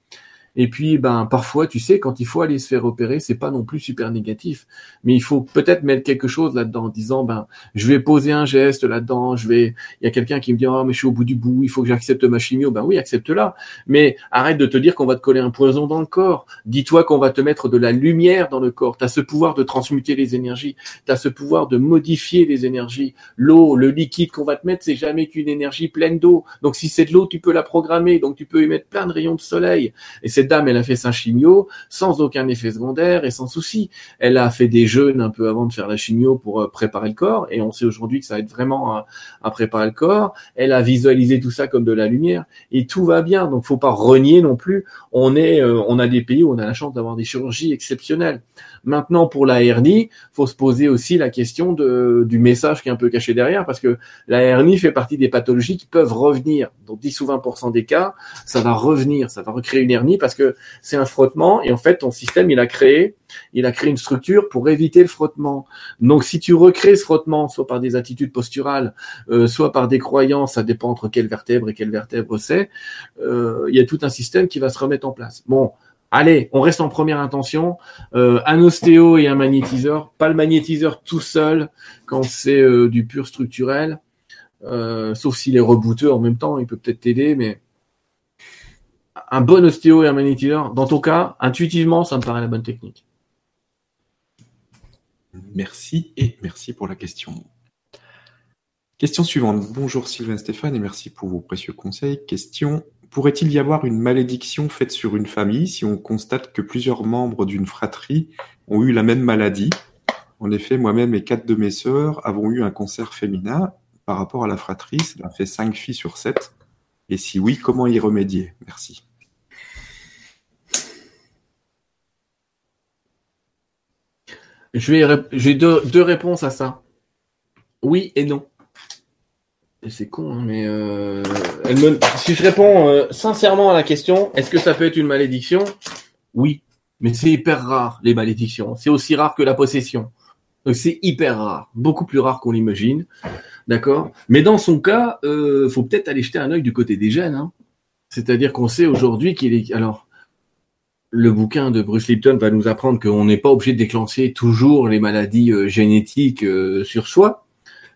et puis, ben, parfois, tu sais, quand il faut aller se faire opérer, c'est pas non plus super négatif. Mais il faut peut-être mettre quelque chose là-dedans, en disant, ben, je vais poser un geste là-dedans, je vais, il y a quelqu'un qui me dit, oh, mais je suis au bout du bout, il faut que j'accepte ma chimio. Ben oui, accepte-la. Mais arrête de te dire qu'on va te coller un poison dans le corps. Dis-toi qu'on va te mettre de la lumière dans le corps. Tu as ce pouvoir de transmuter les énergies. Tu as ce pouvoir de modifier les énergies. L'eau, le liquide qu'on va te mettre, c'est jamais qu'une énergie pleine d'eau. Donc si c'est de l'eau, tu peux la programmer. Donc tu peux y mettre plein de rayons de soleil. Et dame, elle a fait sa chimio sans aucun effet secondaire et sans souci. Elle a fait des jeûnes un peu avant de faire la chimio pour euh, préparer le corps et on sait aujourd'hui que ça aide vraiment à, à, préparer le corps. Elle a visualisé tout ça comme de la lumière et tout va bien. Donc faut pas renier non plus. On est, euh, on a des pays où on a la chance d'avoir des chirurgies exceptionnelles. Maintenant, pour la hernie, faut se poser aussi la question du message qui est un peu caché derrière, parce que la hernie fait partie des pathologies qui peuvent revenir. Dans 10 ou 20% des cas, ça va revenir, ça va recréer une hernie parce que c'est un frottement et en fait, ton système, il a créé, il a créé une structure pour éviter le frottement. Donc, si tu recrées ce frottement, soit par des attitudes posturales, euh, soit par des croyances, ça dépend entre quelle vertèbre et quelle vertèbre c'est, euh, il y a tout un système qui va se remettre en place. Bon, Allez, on reste en première intention. Euh, un ostéo et un magnétiseur. Pas le magnétiseur tout seul quand c'est euh, du pur structurel. Euh, sauf s'il est rebooteux en même temps, il peut peut-être t'aider, mais un bon ostéo et un magnétiseur, dans ton cas, intuitivement, ça me paraît la bonne technique. Merci et merci pour la question. Question suivante. Bonjour Sylvain Stéphane et merci pour vos précieux conseils. Question Pourrait-il y avoir une malédiction faite sur une famille si on constate que plusieurs membres d'une fratrie ont eu la même maladie? En effet, moi-même et quatre de mes sœurs avons eu un cancer féminin. Par rapport à la fratrie, cela fait cinq filles sur sept. Et si oui, comment y remédier? Merci. J'ai deux réponses à ça. Oui et non c'est con, hein, mais euh, si je réponds euh, sincèrement à la question, est-ce que ça peut être une malédiction? Oui, mais c'est hyper rare les malédictions. C'est aussi rare que la possession. c'est hyper rare, beaucoup plus rare qu'on l'imagine, d'accord? Mais dans son cas, euh, faut peut-être aller jeter un œil du côté des gènes. Hein. C'est-à-dire qu'on sait aujourd'hui qu'il est alors le bouquin de Bruce Lipton va nous apprendre qu'on n'est pas obligé de déclencher toujours les maladies euh, génétiques sur soi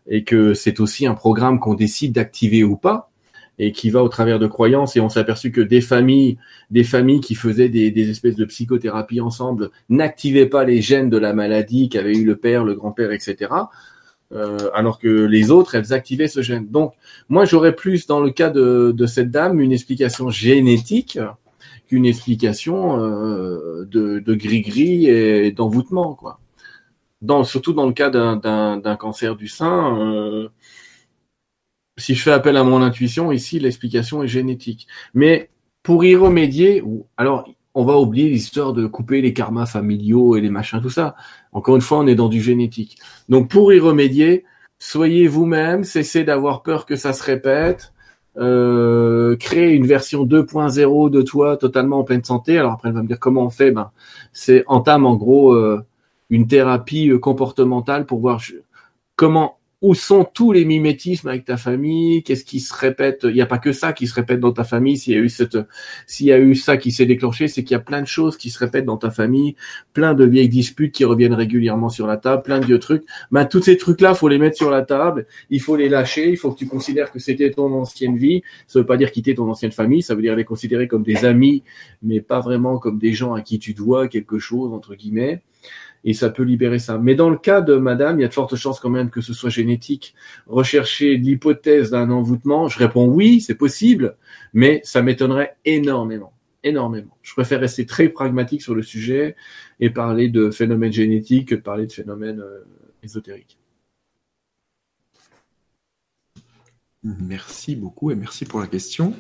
et que c'est aussi un programme qu'on décide d'activer ou pas et qui va au travers de croyances et on s'est aperçu que des familles, des familles qui faisaient des, espèces de psychothérapie ensemble n'activaient pas les gènes de la maladie qu'avait eu le père, le grand-père, etc. Euh, alors que les autres, elles activaient ce gène. Donc, moi, j'aurais plus, dans le cas de, cette dame, une explication génétique qu'une explication euh, de, de gris-gris et d'envoûtement, quoi dans, surtout dans le cas d'un cancer du sein, euh, si je fais appel à mon intuition, ici, l'explication est génétique. Mais pour y remédier, alors, on va oublier l'histoire de couper les karmas familiaux et les machins, tout ça. Encore une fois, on est dans du génétique. Donc, pour y remédier, soyez vous-même, cessez d'avoir peur que ça se répète, euh, créez une version 2.0 de toi totalement en pleine santé. Alors après, elle va me dire comment on fait? Ben, c'est entame en gros euh, une thérapie euh, comportementale pour voir comment où sont tous les mimétismes avec ta famille Qu'est-ce qui se répète Il n'y a pas que ça qui se répète dans ta famille. S'il y a eu cette, s'il y a eu ça qui s'est déclenché, c'est qu'il y a plein de choses qui se répètent dans ta famille, plein de vieilles disputes qui reviennent régulièrement sur la table, plein de vieux trucs. Ben tous ces trucs-là, faut les mettre sur la table. Il faut les lâcher. Il faut que tu considères que c'était ton ancienne vie. Ça veut pas dire quitter ton ancienne famille. Ça veut dire les considérer comme des amis, mais pas vraiment comme des gens à qui tu dois quelque chose entre guillemets et ça peut libérer ça. Mais dans le cas de madame, il y a de fortes chances quand même que ce soit génétique. Rechercher l'hypothèse d'un envoûtement, je réponds oui, c'est possible, mais ça m'étonnerait énormément. énormément. Je préfère rester très pragmatique sur le sujet et parler de phénomènes génétiques que de parler de phénomènes euh, ésotériques. Merci beaucoup et merci pour la question.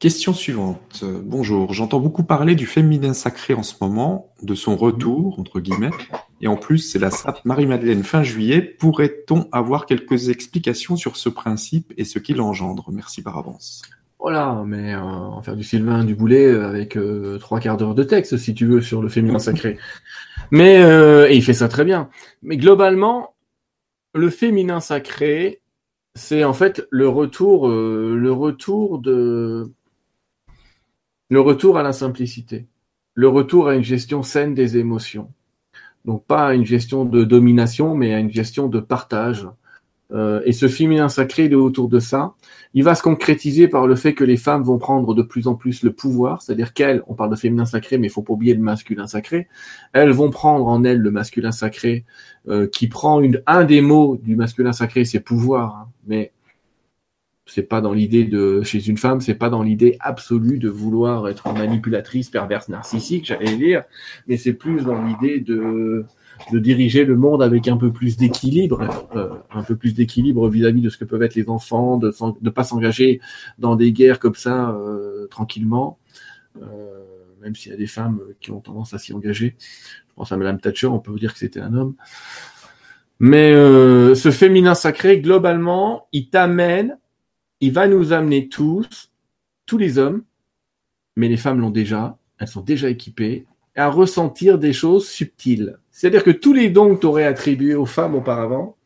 Question suivante. Bonjour, j'entends beaucoup parler du féminin sacré en ce moment, de son retour, entre guillemets, et en plus c'est la sainte Marie-Madeleine fin juillet. Pourrait-on avoir quelques explications sur ce principe et ce qu'il engendre? Merci par avance. Voilà, mais euh, on va faire du Sylvain du Boulet avec euh, trois quarts d'heure de texte, si tu veux, sur le féminin sacré. Mais euh, et il fait ça très bien. Mais globalement, le féminin sacré, c'est en fait le retour, le retour de le retour à la simplicité, le retour à une gestion saine des émotions. Donc pas à une gestion de domination, mais à une gestion de partage. Euh, et ce féminin sacré, il est autour de ça. Il va se concrétiser par le fait que les femmes vont prendre de plus en plus le pouvoir, c'est-à-dire qu'elles, on parle de féminin sacré, mais il faut pas oublier le masculin sacré, elles vont prendre en elles le masculin sacré, euh, qui prend un des mots du masculin sacré, c'est pouvoir, hein. mais c'est pas dans l'idée de chez une femme, c'est pas dans l'idée absolue de vouloir être manipulatrice, perverse, narcissique, j'allais dire, mais c'est plus dans l'idée de de diriger le monde avec un peu plus d'équilibre, euh, un peu plus d'équilibre vis-à-vis de ce que peuvent être les enfants, de ne pas s'engager dans des guerres comme ça euh, tranquillement, euh, même s'il y a des femmes qui ont tendance à s'y engager. Je pense à Madame Thatcher, on peut vous dire que c'était un homme. Mais ce féminin sacré, globalement, il t'amène il va nous amener tous, tous les hommes, mais les femmes l'ont déjà, elles sont déjà équipées, à ressentir des choses subtiles. C'est-à-dire que tous les dons que tu aurais attribués aux femmes auparavant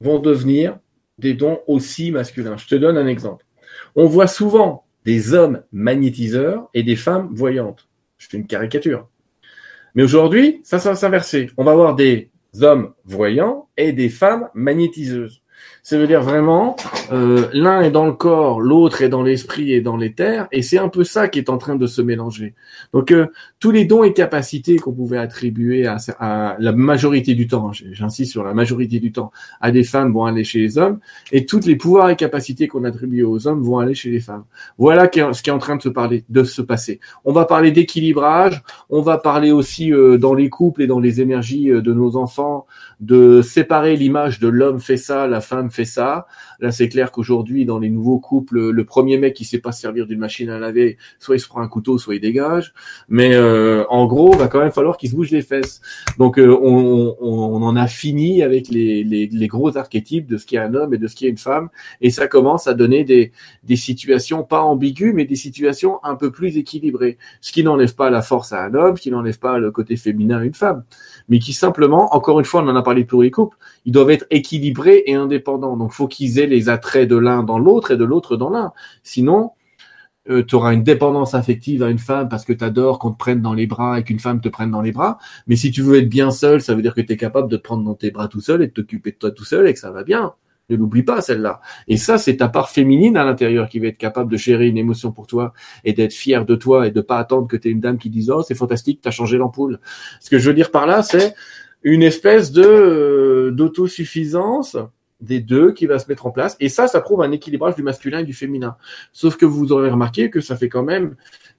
vont devenir des dons aussi masculins. Je te donne un exemple. On voit souvent des hommes magnétiseurs et des femmes voyantes. Je fais une caricature. Mais aujourd'hui, ça, ça va s'inverser. On va avoir des hommes voyants et des femmes magnétiseuses. Ça veut dire vraiment, euh, l'un est dans le corps, l'autre est dans l'esprit et dans l'éther, et c'est un peu ça qui est en train de se mélanger. Donc euh, tous les dons et capacités qu'on pouvait attribuer à, la majorité du temps, hein, j'insiste sur la majorité du temps, à des femmes vont aller chez les hommes, et tous les pouvoirs et capacités qu'on attribue aux hommes vont aller chez les femmes. Voilà ce qui est en train de se passer. On va parler d'équilibrage, on va parler aussi euh, dans les couples et dans les énergies de nos enfants de séparer l'image de l'homme fait ça, la femme fait ça. Là, c'est clair qu'aujourd'hui, dans les nouveaux couples, le premier mec qui sait pas servir d'une machine à laver, soit il se prend un couteau, soit il dégage. Mais euh, en gros, va quand même falloir qu'il se bouge les fesses. Donc, euh, on, on, en a fini avec les, les, les, gros archétypes de ce qui est un homme et de ce qui est une femme, et ça commence à donner des, des situations pas ambiguës, mais des situations un peu plus équilibrées. Ce qui n'enlève pas la force à un homme, ce qui n'enlève pas le côté féminin à une femme, mais qui simplement, encore une fois, on en a parlé pour les couples, ils doivent être équilibrés et indépendants. Donc, faut qu'ils aient les attraits de l'un dans l'autre et de l'autre dans l'un. Sinon, euh, tu auras une dépendance affective à une femme parce que tu adores qu'on te prenne dans les bras et qu'une femme te prenne dans les bras. Mais si tu veux être bien seul, ça veut dire que tu es capable de te prendre dans tes bras tout seul et de t'occuper de toi tout seul et que ça va bien. Ne l'oublie pas, celle-là. Et ça, c'est ta part féminine à l'intérieur qui va être capable de gérer une émotion pour toi et d'être fière de toi et de pas attendre que tu es une dame qui dise, oh, c'est fantastique, t'as changé l'ampoule. Ce que je veux dire par là, c'est une espèce de, euh, d'autosuffisance des deux qui va se mettre en place. Et ça, ça prouve un équilibrage du masculin et du féminin. Sauf que vous aurez remarqué que ça fait quand même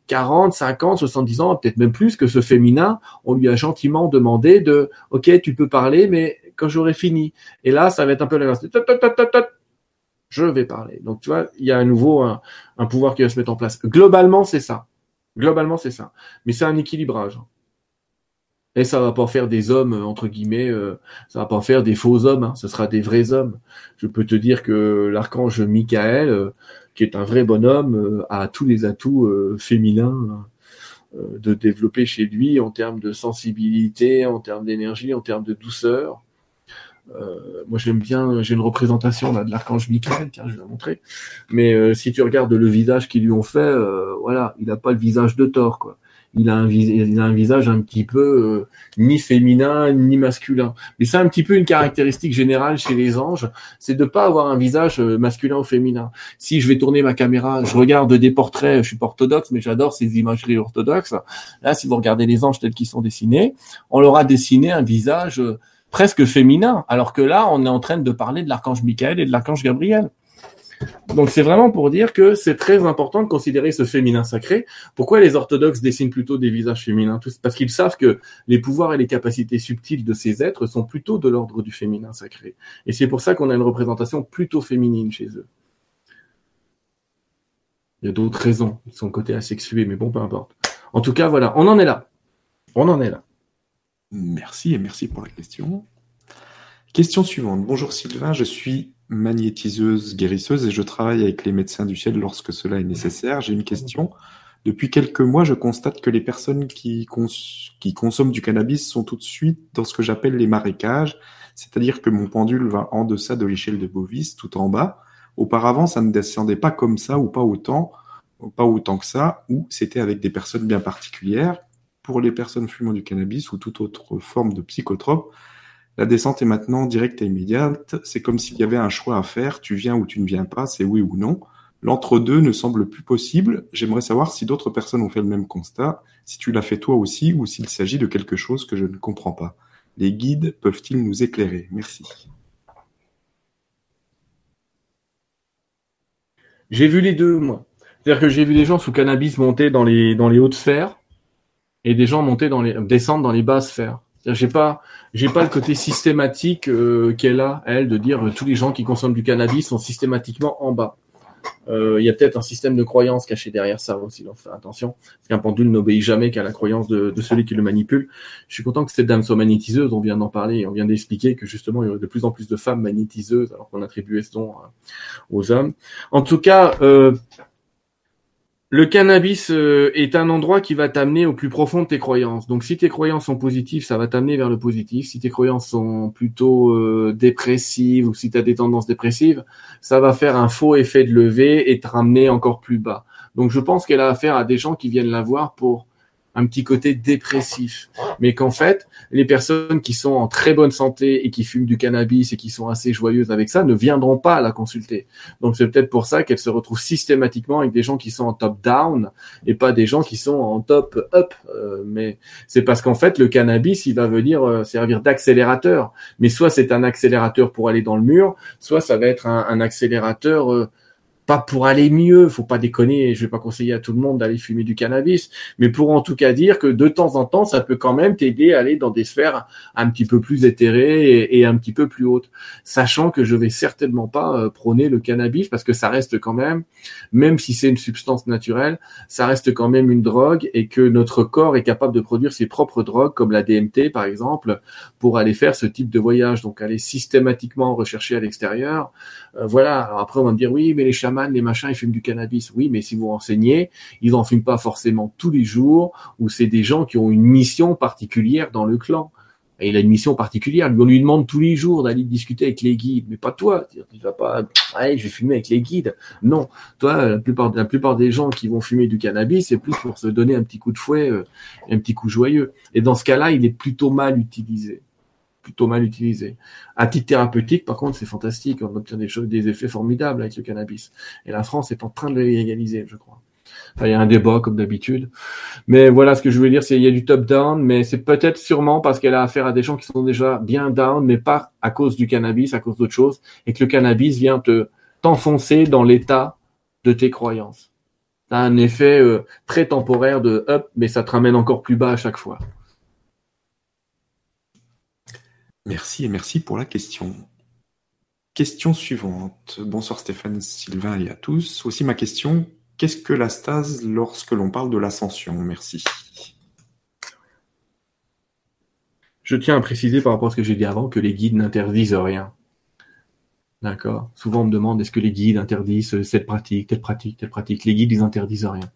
40, 50, 70 ans, peut-être même plus que ce féminin, on lui a gentiment demandé de, OK, tu peux parler, mais quand j'aurai fini. Et là, ça va être un peu l'inverse. Je vais parler. Donc, tu vois, il y a à nouveau un, un pouvoir qui va se mettre en place. Globalement, c'est ça. Globalement, c'est ça. Mais c'est un équilibrage. Et ça va pas faire des hommes entre guillemets, euh, ça va pas faire des faux hommes. Hein, ce sera des vrais hommes. Je peux te dire que l'archange Michael, euh, qui est un vrai bonhomme, euh, a tous les atouts féminins de développer chez lui en termes de sensibilité, en termes d'énergie, en termes de douceur. moi j'aime bien, j'ai une représentation là de l'archange Michael, tiens je vais la montrer. Mais si tu regardes le visage qu'ils lui ont fait, voilà, il n'a pas le visage de Thor quoi il a un, a un visage un petit peu euh, ni féminin ni masculin. Mais c'est un petit peu une caractéristique générale chez les anges, c'est de pas avoir un visage euh, masculin ou féminin. Si je vais tourner ma caméra, je regarde des portraits, je suis pas orthodoxe, mais j'adore ces imageries orthodoxes. Là, si vous regardez les anges tels qu'ils sont dessinés, on leur a dessiné un visage euh, presque féminin, alors que là, on est en train de parler de l'archange Michael et de l'archange Gabriel. Donc c'est vraiment pour dire que c'est très important de considérer ce féminin sacré. Pourquoi les orthodoxes dessinent plutôt des visages féminins? Parce qu'ils savent que les pouvoirs et les capacités subtiles de ces êtres sont plutôt de l'ordre du féminin sacré. Et c'est pour ça qu'on a une représentation plutôt féminine chez eux. Il y a d'autres raisons, son côté asexué, mais bon, peu importe. En tout cas, voilà, on en est là. On en est là. Merci et merci pour la question. Question suivante. Bonjour Sylvain, je suis magnétiseuse guérisseuse et je travaille avec les médecins du ciel lorsque cela est nécessaire. J'ai une question. Depuis quelques mois, je constate que les personnes qui, consomment du cannabis sont tout de suite dans ce que j'appelle les marécages, c'est-à-dire que mon pendule va en deçà de l'échelle de Bovis, tout en bas, Auparavant, ça ne descendait pas comme ça ou pas autant, pas autant que ça, ou c'était avec des personnes bien particulières. Pour les personnes fumant du cannabis ou toute autre forme de psychotrope, la descente est maintenant directe et immédiate. C'est comme s'il y avait un choix à faire. Tu viens ou tu ne viens pas, c'est oui ou non. L'entre-deux ne semble plus possible. J'aimerais savoir si d'autres personnes ont fait le même constat, si tu l'as fait toi aussi ou s'il s'agit de quelque chose que je ne comprends pas. Les guides peuvent-ils nous éclairer? Merci. J'ai vu les deux, moi. C'est-à-dire que j'ai vu des gens sous cannabis monter dans les hautes sphères et des gens monter dans les descendre dans les basses sphères. J'ai pas j'ai pas le côté systématique euh, qu'elle a elle de dire euh, tous les gens qui consomment du cannabis sont systématiquement en bas. Euh, il y a peut-être un système de croyance caché derrière ça aussi, donc attention. Parce qu'un pendule n'obéit jamais qu'à la croyance de, celui qui le manipule. Je suis content que cette dame soit magnétiseuse, on vient d'en parler, on vient d'expliquer que justement il y aurait de plus en plus de femmes magnétiseuses alors qu'on attribuait ce nom aux hommes. En tout cas, euh, le cannabis euh, est un endroit qui va t'amener au plus profond de tes croyances. Donc si tes croyances sont positives, ça va t'amener vers le positif. Si tes croyances sont plutôt euh, dépressives ou si tu as des tendances dépressives, ça va faire un faux effet de levée et te ramener encore plus bas. Donc je pense qu'elle a affaire à des gens qui viennent la voir pour un petit côté dépressif, mais qu'en fait, les personnes qui sont en très bonne santé et qui fument du cannabis et qui sont assez joyeuses avec ça ne viendront pas la consulter. Donc c'est peut-être pour ça qu'elle se retrouve systématiquement avec des gens qui sont en top down et pas des gens qui sont en top up. Euh, mais c'est parce qu'en fait, le cannabis, il va venir euh, servir d'accélérateur. Mais soit c'est un accélérateur pour aller dans le mur, soit ça va être un, accélérateur euh, pas pour aller mieux, faut pas déconner, je vais pas conseiller à tout le monde d'aller fumer du cannabis, mais pour en tout cas dire que de temps en temps, ça peut quand même t'aider à aller dans des sphères un petit peu plus éthérées et, un petit peu plus hautes, sachant que je vais certainement pas euh, prôner le cannabis parce que ça reste quand même, même si c'est une substance naturelle, ça reste quand même une drogue et que notre corps est capable de produire ses propres drogues comme la DMT par exemple pour aller faire ce type de voyage, donc aller systématiquement rechercher à l'extérieur. Euh, voilà. Alors après on va me dire oui, mais les chamans les machins, ils fument du cannabis. Oui, mais si vous renseignez, ils en fument pas forcément tous les jours, ou c'est des gens qui ont une mission particulière dans le clan. Et il a une mission particulière. on lui demande tous les jours d'aller discuter avec les guides. Mais pas toi. Tu vas pas, je vais fumer avec les guides. Non. Toi, la plupart, la plupart des gens qui vont fumer du cannabis, c'est plus pour se donner un petit coup de fouet, euh, un petit coup joyeux. Et dans ce cas-là, il est plutôt mal utilisé plutôt mal utilisé. À titre thérapeutique, par contre, c'est fantastique. On obtient des choses, effets formidables avec le cannabis. Et la France est en train de le légaliser, je crois. Il y a un débat comme d'habitude. Mais voilà, ce que je veux dire, c'est il y a du top-down, mais c'est peut-être sûrement parce qu'elle a affaire à des gens qui sont déjà bien down, mais pas à cause du cannabis, à cause d'autre chose, et que le cannabis vient te t'enfoncer dans l'état de tes croyances. T'as un effet euh, très temporaire de up, mais ça te ramène encore plus bas à chaque fois. Merci et merci pour la question. Question suivante. Bonsoir Stéphane, Sylvain et à tous. Aussi ma question, qu'est-ce que la stase lorsque l'on parle de l'ascension? Merci. Je tiens à préciser par rapport à ce que j'ai dit avant que les guides n'interdisent rien. D'accord? Souvent on me demande est-ce que les guides interdisent cette pratique, telle pratique, telle pratique? Les guides, ils interdisent rien.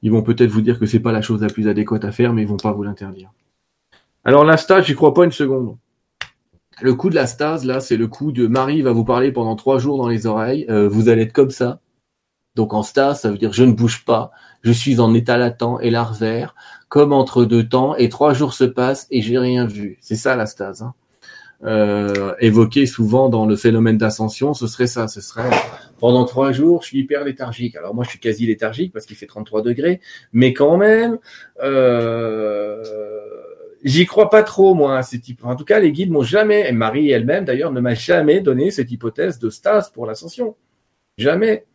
Ils vont peut-être vous dire que c'est pas la chose la plus adéquate à faire, mais ils vont pas vous l'interdire. Alors la stase, j'y crois pas une seconde. Le coup de la stase, là, c'est le coup de Marie va vous parler pendant trois jours dans les oreilles. Euh, vous allez être comme ça. Donc en stase, ça veut dire je ne bouge pas, je suis en état latent et larvaire, comme entre deux temps, et trois jours se passent et j'ai rien vu. C'est ça la stase. Hein. Euh, évoqué souvent dans le phénomène d'ascension, ce serait ça, ce serait pendant trois jours, je suis hyper léthargique. Alors moi, je suis quasi léthargique parce qu'il fait 33 degrés, mais quand même, euh, J'y crois pas trop, moi, à ces types. En tout cas, les guides m'ont jamais, et Marie elle-même d'ailleurs ne m'a jamais donné cette hypothèse de stase pour l'ascension. Jamais.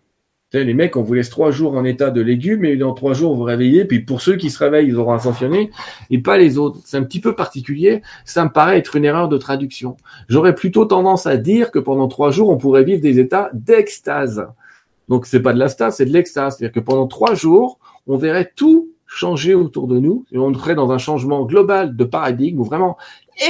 les mecs, on vous laisse trois jours en état de légumes et dans trois jours, vous réveillez. Puis pour ceux qui se réveillent, ils auront ascensionné et pas les autres. C'est un petit peu particulier. Ça me paraît être une erreur de traduction. J'aurais plutôt tendance à dire que pendant trois jours, on pourrait vivre des états d'extase. Donc c'est pas de la stase, c'est de l'extase. C'est-à-dire que pendant trois jours, on verrait tout changer autour de nous et on serait dans un changement global de paradigme où vraiment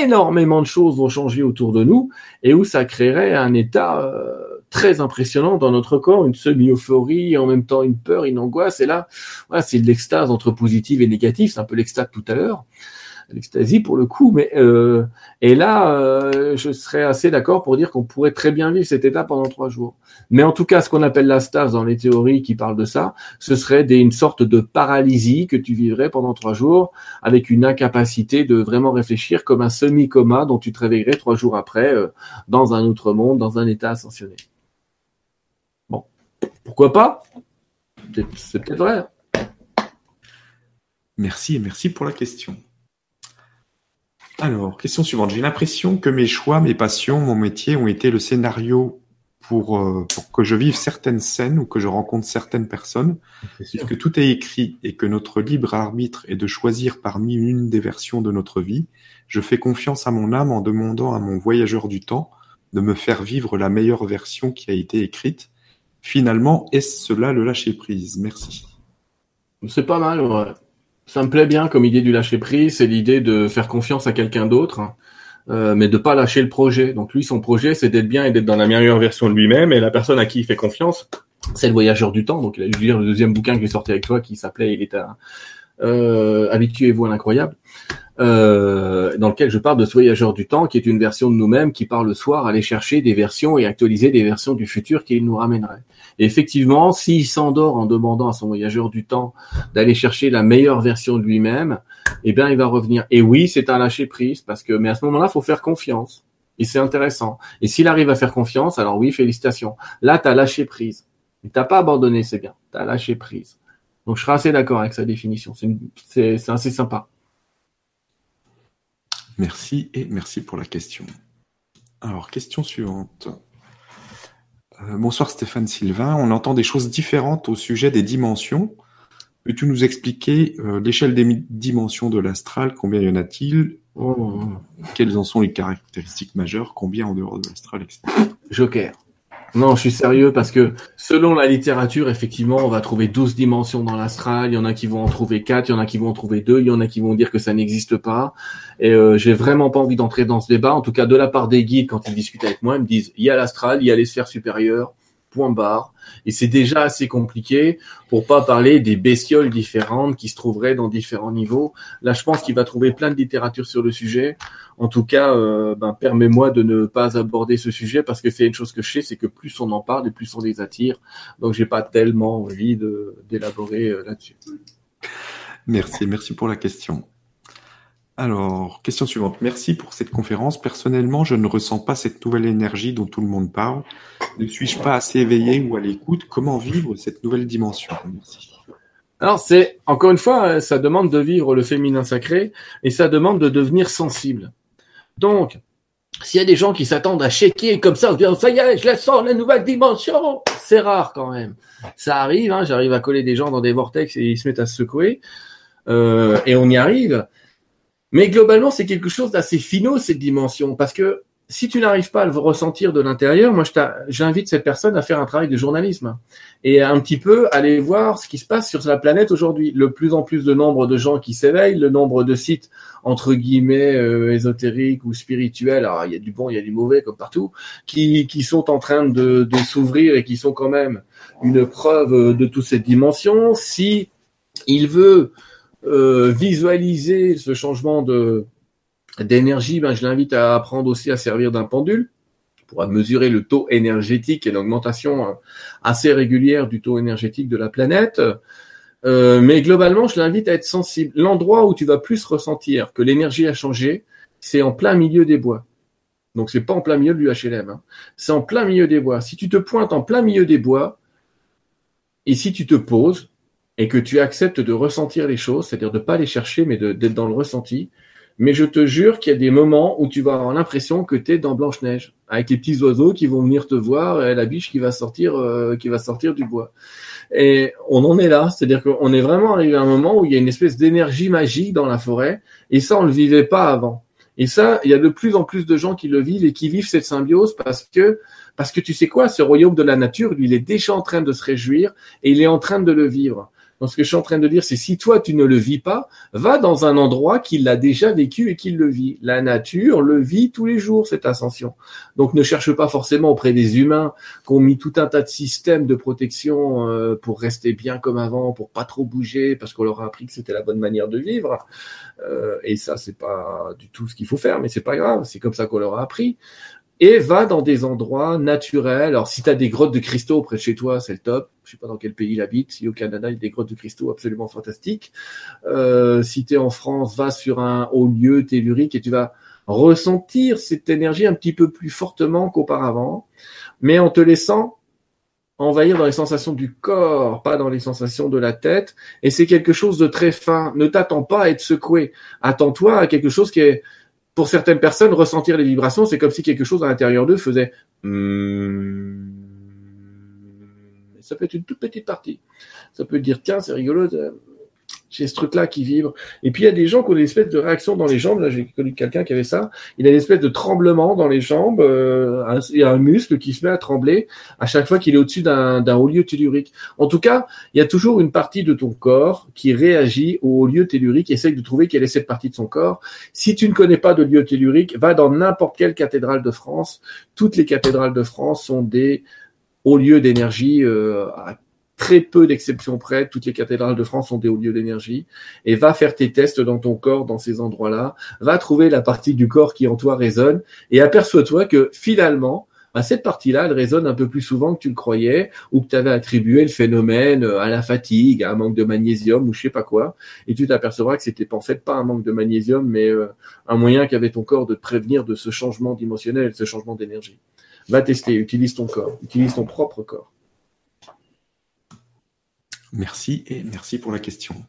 énormément de choses vont changer autour de nous et où ça créerait un état euh, très impressionnant dans notre corps, une semi-euphorie, en même temps une peur, une angoisse. Et là, voilà, c'est l'extase entre positif et négatif. C'est un peu l'extase tout à l'heure l'extasie pour le coup, mais euh, et là, euh, je serais assez d'accord pour dire qu'on pourrait très bien vivre cet état pendant trois jours. Mais en tout cas, ce qu'on appelle la stase dans les théories qui parlent de ça, ce serait une sorte de paralysie que tu vivrais pendant trois jours, avec une incapacité de vraiment réfléchir comme un semi-coma dont tu te réveillerais trois jours après euh, dans un autre monde, dans un état ascensionné. Bon, pourquoi pas? C'est peut-être vrai. Merci et merci pour la question. Alors, question suivante. J'ai l'impression que mes choix, mes passions, mon métier ont été le scénario pour, euh, pour que je vive certaines scènes ou que je rencontre certaines personnes, puisque tout est écrit et que notre libre arbitre est de choisir parmi une des versions de notre vie, je fais confiance à mon âme en demandant à mon voyageur du temps de me faire vivre la meilleure version qui a été écrite. Finalement, est-ce cela le lâcher prise Merci. C'est pas mal, ouais. Ça me plaît bien comme idée du lâcher prise, c'est l'idée de faire confiance à quelqu'un d'autre, hein. euh, mais de pas lâcher le projet. Donc lui, son projet, c'est d'être bien et d'être dans la meilleure version de lui-même. Et la personne à qui il fait confiance, c'est le voyageur du temps. Donc il a dû lire le deuxième bouquin que j'ai sorti avec toi, qui s'appelait Il est un euh, habituez-vous à l'incroyable. Euh, dans lequel je parle de ce voyageur du temps, qui est une version de nous-mêmes qui part le soir aller chercher des versions et actualiser des versions du futur qu'il nous ramènerait. Et effectivement, s'il s'endort en demandant à son voyageur du temps d'aller chercher la meilleure version de lui-même, eh bien, il va revenir. Et oui, c'est un lâcher prise parce que, mais à ce moment-là, faut faire confiance. Et c'est intéressant. Et s'il arrive à faire confiance, alors oui, félicitations. Là, tu as lâché prise. T'as pas abandonné, c'est bien. Tu as lâché prise. Donc, je serais assez d'accord avec sa définition. C'est assez sympa. Merci et merci pour la question. Alors, question suivante. Euh, bonsoir Stéphane Sylvain. On entend des choses différentes au sujet des dimensions. Peux-tu nous expliquer euh, l'échelle des dimensions de l'astral? Combien y en a-t-il? Oh. Quelles en sont les caractéristiques majeures? Combien en dehors de l'astral, etc. Joker. Non, je suis sérieux parce que selon la littérature, effectivement, on va trouver 12 dimensions dans l'astral. Il y en a qui vont en trouver 4, il y en a qui vont en trouver 2, il y en a qui vont dire que ça n'existe pas. Et euh, j'ai vraiment pas envie d'entrer dans ce débat. En tout cas, de la part des guides, quand ils discutent avec moi, ils me disent il y a l'astral, il y a les sphères supérieures, point barre. Et c'est déjà assez compliqué pour pas parler des bestioles différentes qui se trouveraient dans différents niveaux. Là, je pense qu'il va trouver plein de littérature sur le sujet. En tout cas, euh, ben, permets-moi de ne pas aborder ce sujet parce que c'est une chose que je sais, c'est que plus on en parle et plus on les attire. Donc, j'ai pas tellement envie d'élaborer euh, là-dessus. Merci, merci pour la question. Alors, question suivante. Merci pour cette conférence. Personnellement, je ne ressens pas cette nouvelle énergie dont tout le monde parle. Ne suis-je pas assez éveillé ou à l'écoute? Comment vivre cette nouvelle dimension? Merci. Alors, c'est, encore une fois, ça demande de vivre le féminin sacré et ça demande de devenir sensible. Donc, s'il y a des gens qui s'attendent à checker comme ça, en disant, ça y est, je la sens, la nouvelle dimension, c'est rare quand même. Ça arrive, hein, j'arrive à coller des gens dans des vortex et ils se mettent à se secouer. Euh, et on y arrive. Mais globalement, c'est quelque chose d'assez finaux, cette dimension, parce que si tu n'arrives pas à le ressentir de l'intérieur, moi, j'invite cette personne à faire un travail de journalisme et un petit peu aller voir ce qui se passe sur la planète aujourd'hui. Le plus en plus de nombre de gens qui s'éveillent, le nombre de sites entre guillemets euh, ésotériques ou spirituels, alors il y a du bon, il y a du mauvais comme partout, qui, qui sont en train de, de s'ouvrir et qui sont quand même une preuve de toute cette dimension. Si il veut euh, visualiser ce changement de d'énergie, ben, je l'invite à apprendre aussi à servir d'un pendule pour mesurer le taux énergétique et l'augmentation euh, assez régulière du taux énergétique de la planète. Euh, mais globalement, je l'invite à être sensible. L'endroit où tu vas plus ressentir que l'énergie a changé, c'est en plein milieu des bois. Donc c'est pas en plein milieu du HLM, hein. c'est en plein milieu des bois. Si tu te pointes en plein milieu des bois, et si tu te poses, et que tu acceptes de ressentir les choses, c'est-à-dire de pas les chercher, mais d'être dans le ressenti. Mais je te jure qu'il y a des moments où tu vas avoir l'impression que tu es dans Blanche-Neige, avec les petits oiseaux qui vont venir te voir et la biche qui va sortir, euh, qui va sortir du bois. Et on en est là, c'est-à-dire qu'on est vraiment arrivé à un moment où il y a une espèce d'énergie magique dans la forêt, et ça on le vivait pas avant. Et ça, il y a de plus en plus de gens qui le vivent et qui vivent cette symbiose parce que parce que tu sais quoi, ce royaume de la nature, lui, il est déjà en train de se réjouir et il est en train de le vivre. Donc ce que je suis en train de dire, c'est si toi tu ne le vis pas, va dans un endroit qui l'a déjà vécu et qui le vit. La nature le vit tous les jours, cette ascension. Donc ne cherche pas forcément auprès des humains qui ont mis tout un tas de systèmes de protection euh, pour rester bien comme avant, pour pas trop bouger, parce qu'on leur a appris que c'était la bonne manière de vivre. Euh, et ça, c'est pas du tout ce qu'il faut faire, mais c'est pas grave, c'est comme ça qu'on leur a appris et va dans des endroits naturels. Alors, si tu as des grottes de cristaux près de chez toi, c'est le top. Je sais pas dans quel pays il habite. Si au Canada, il y a des grottes de cristaux absolument fantastiques. Euh, si tu en France, va sur un haut lieu tellurique et tu vas ressentir cette énergie un petit peu plus fortement qu'auparavant, mais en te laissant envahir dans les sensations du corps, pas dans les sensations de la tête. Et c'est quelque chose de très fin. Ne t'attends pas à être secoué. Attends-toi à quelque chose qui est pour certaines personnes, ressentir les vibrations, c'est comme si quelque chose à l'intérieur d'eux faisait. Hmm. Ça peut être une toute petite partie. Ça peut dire tiens, c'est rigolo, j'ai ce truc-là qui vibre. Et puis il y a des gens qui ont des espèces de réactions dans les jambes. Là, j'ai connu quelqu'un qui avait ça. Il a une espèce de tremblement dans les jambes. Il y a un muscle qui se met à trembler à chaque fois qu'il est au-dessus d'un, haut lieu tellurique. En tout cas, il y a toujours une partie de ton corps qui réagit au haut lieu tellurique. Essaye de trouver quelle est cette partie de son corps. Si tu ne connais pas de lieu tellurique, va dans n'importe quelle cathédrale de France. Toutes les cathédrales de France sont des hauts lieux d'énergie euh, très peu d'exceptions près, toutes les cathédrales de France ont des hauts lieux d'énergie, et va faire tes tests dans ton corps, dans ces endroits-là, va trouver la partie du corps qui en toi résonne, et aperçois-toi que finalement, bah, cette partie-là, elle résonne un peu plus souvent que tu le croyais, ou que tu avais attribué le phénomène à la fatigue, à un manque de magnésium, ou je sais pas quoi, et tu t'apercevras que c'était en fait pas un manque de magnésium, mais euh, un moyen qu'avait ton corps de te prévenir de ce changement d'émotionnel, ce changement d'énergie. Va tester, utilise ton corps, utilise ton propre corps. Merci et merci pour la question.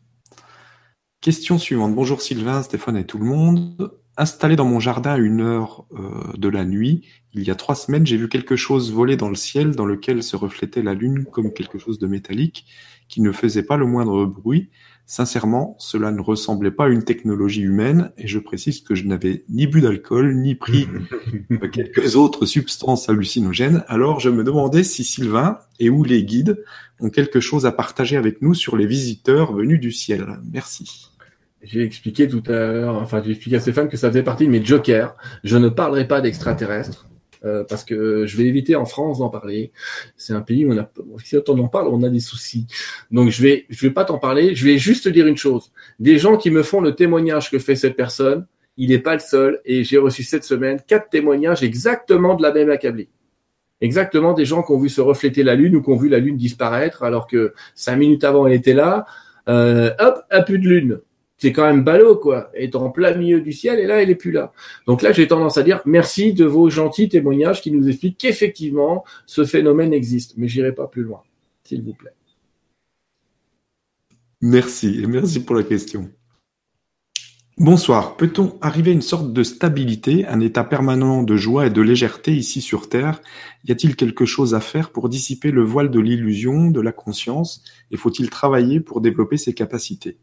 Question suivante. Bonjour Sylvain, Stéphane et tout le monde. Installé dans mon jardin à une heure euh, de la nuit, il y a trois semaines, j'ai vu quelque chose voler dans le ciel dans lequel se reflétait la lune comme quelque chose de métallique qui ne faisait pas le moindre bruit Sincèrement, cela ne ressemblait pas à une technologie humaine, et je précise que je n'avais ni bu d'alcool, ni pris quelques autres substances hallucinogènes, alors je me demandais si Sylvain et ou les guides ont quelque chose à partager avec nous sur les visiteurs venus du ciel. Merci. J'ai expliqué tout à l'heure, enfin j'ai expliqué à Stéphane que ça faisait partie de mes jokers. Je ne parlerai pas d'extraterrestres. Euh, parce que je vais éviter en France d'en parler. C'est un pays où on a, si on en parle, on a des soucis. Donc je vais, je vais pas t'en parler. Je vais juste te dire une chose. Des gens qui me font le témoignage que fait cette personne, il n'est pas le seul. Et j'ai reçu cette semaine quatre témoignages exactement de la même accablée. Exactement des gens qui ont vu se refléter la lune ou qui ont vu la lune disparaître alors que cinq minutes avant elle était là. Euh, hop, un peu de lune c'est quand même ballot, quoi. Être en plein milieu du ciel et là, elle est plus là. Donc là, j'ai tendance à dire merci de vos gentils témoignages qui nous expliquent qu'effectivement, ce phénomène existe. Mais j'irai pas plus loin, s'il vous plaît. Merci, et merci pour la question. Bonsoir. Peut-on arriver à une sorte de stabilité, un état permanent de joie et de légèreté ici sur Terre? Y a-t-il quelque chose à faire pour dissiper le voile de l'illusion, de la conscience? Et faut-il travailler pour développer ses capacités?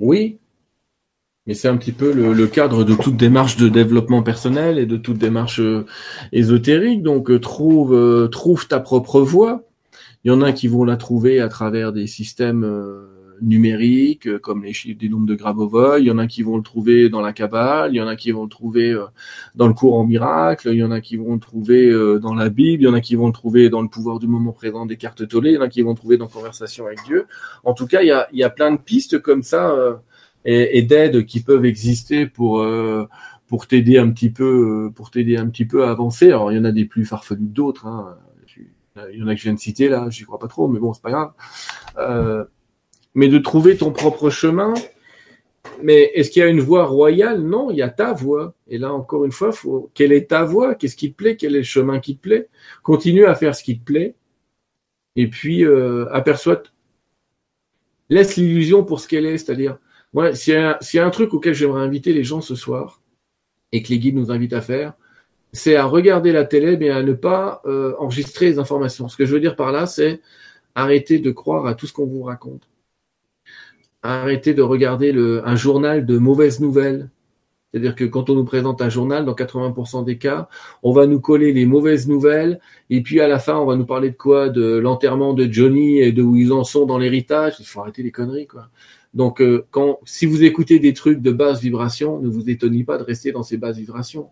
Oui, mais c'est un petit peu le, cadre de toute démarche de développement personnel et de toute démarche euh, ésotérique. Donc euh, trouve euh, trouve ta propre voie. Il y en a qui vont la trouver à travers des systèmes numériques, euh, comme les chiffres des nombres de Grabovoi. Il y en a qui vont le trouver dans la Kabbale, il y en a qui vont le trouver euh, dans le courant miracle, il y en a qui vont le trouver euh, dans la Bible, il y en a qui vont le trouver dans le pouvoir du moment présent des cartes tollées, il y en a qui vont le trouver dans Conversation avec Dieu. En tout cas, il y a, il y a plein de pistes comme ça et, et d'aides qui peuvent exister pour pour t'aider un petit peu pour t'aider un petit peu à avancer. Alors il y en a des plus farfelus que d'autres. Hein. Il y en a que je viens de citer là, j'y crois pas trop, mais bon c'est pas grave. Euh, mais de trouver ton propre chemin. Mais est-ce qu'il y a une voie royale? Non, il y a ta voie. Et là, encore une fois, faut... quelle est ta voie? Qu'est-ce qui te plaît? Quel est le chemin qui te plaît? Continue à faire ce qui te plaît. Et puis, euh, aperçois, laisse l'illusion pour ce qu'elle est, c'est-à-dire, Ouais, s'il y, y a un truc auquel j'aimerais inviter les gens ce soir, et que les guides nous invitent à faire, c'est à regarder la télé, mais à ne pas euh, enregistrer les informations. Ce que je veux dire par là, c'est arrêter de croire à tout ce qu'on vous raconte. Arrêtez de regarder le, un journal de mauvaises nouvelles. C'est-à-dire que quand on nous présente un journal, dans 80% des cas, on va nous coller les mauvaises nouvelles, et puis à la fin, on va nous parler de quoi? De l'enterrement de Johnny et de où ils en sont dans l'héritage? Il faut arrêter les conneries, quoi. Donc, euh, quand, si vous écoutez des trucs de basse vibration, ne vous étonnez pas de rester dans ces basses vibrations.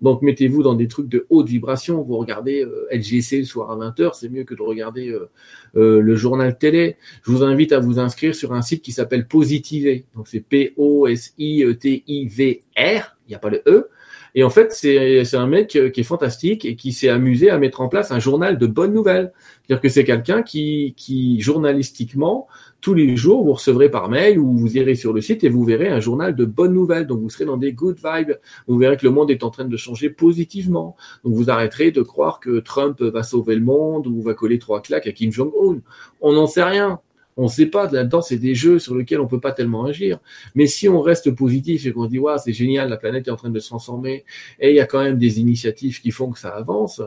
Donc, mettez-vous dans des trucs de haute vibration. Vous regardez euh, LGC le soir à 20h, c'est mieux que de regarder euh, le journal télé. Je vous invite à vous inscrire sur un site qui s'appelle Positiver. Donc, c'est P-O-S-I-T-I-V-R. Il n'y a pas le E. Et en fait, c'est un mec qui est fantastique et qui s'est amusé à mettre en place un journal de bonnes nouvelles. C'est-à-dire que c'est quelqu'un qui, qui, journalistiquement, tous les jours, vous recevrez par mail ou vous irez sur le site et vous verrez un journal de bonnes nouvelles. Donc vous serez dans des good vibes. Vous verrez que le monde est en train de changer positivement. Donc vous arrêterez de croire que Trump va sauver le monde ou va coller trois claques à Kim Jong-un. On n'en sait rien. On ne sait pas, là-dedans, c'est des jeux sur lesquels on peut pas tellement agir. Mais si on reste positif et qu'on dit, ouais, c'est génial, la planète est en train de se transformer, et il y a quand même des initiatives qui font que ça avance,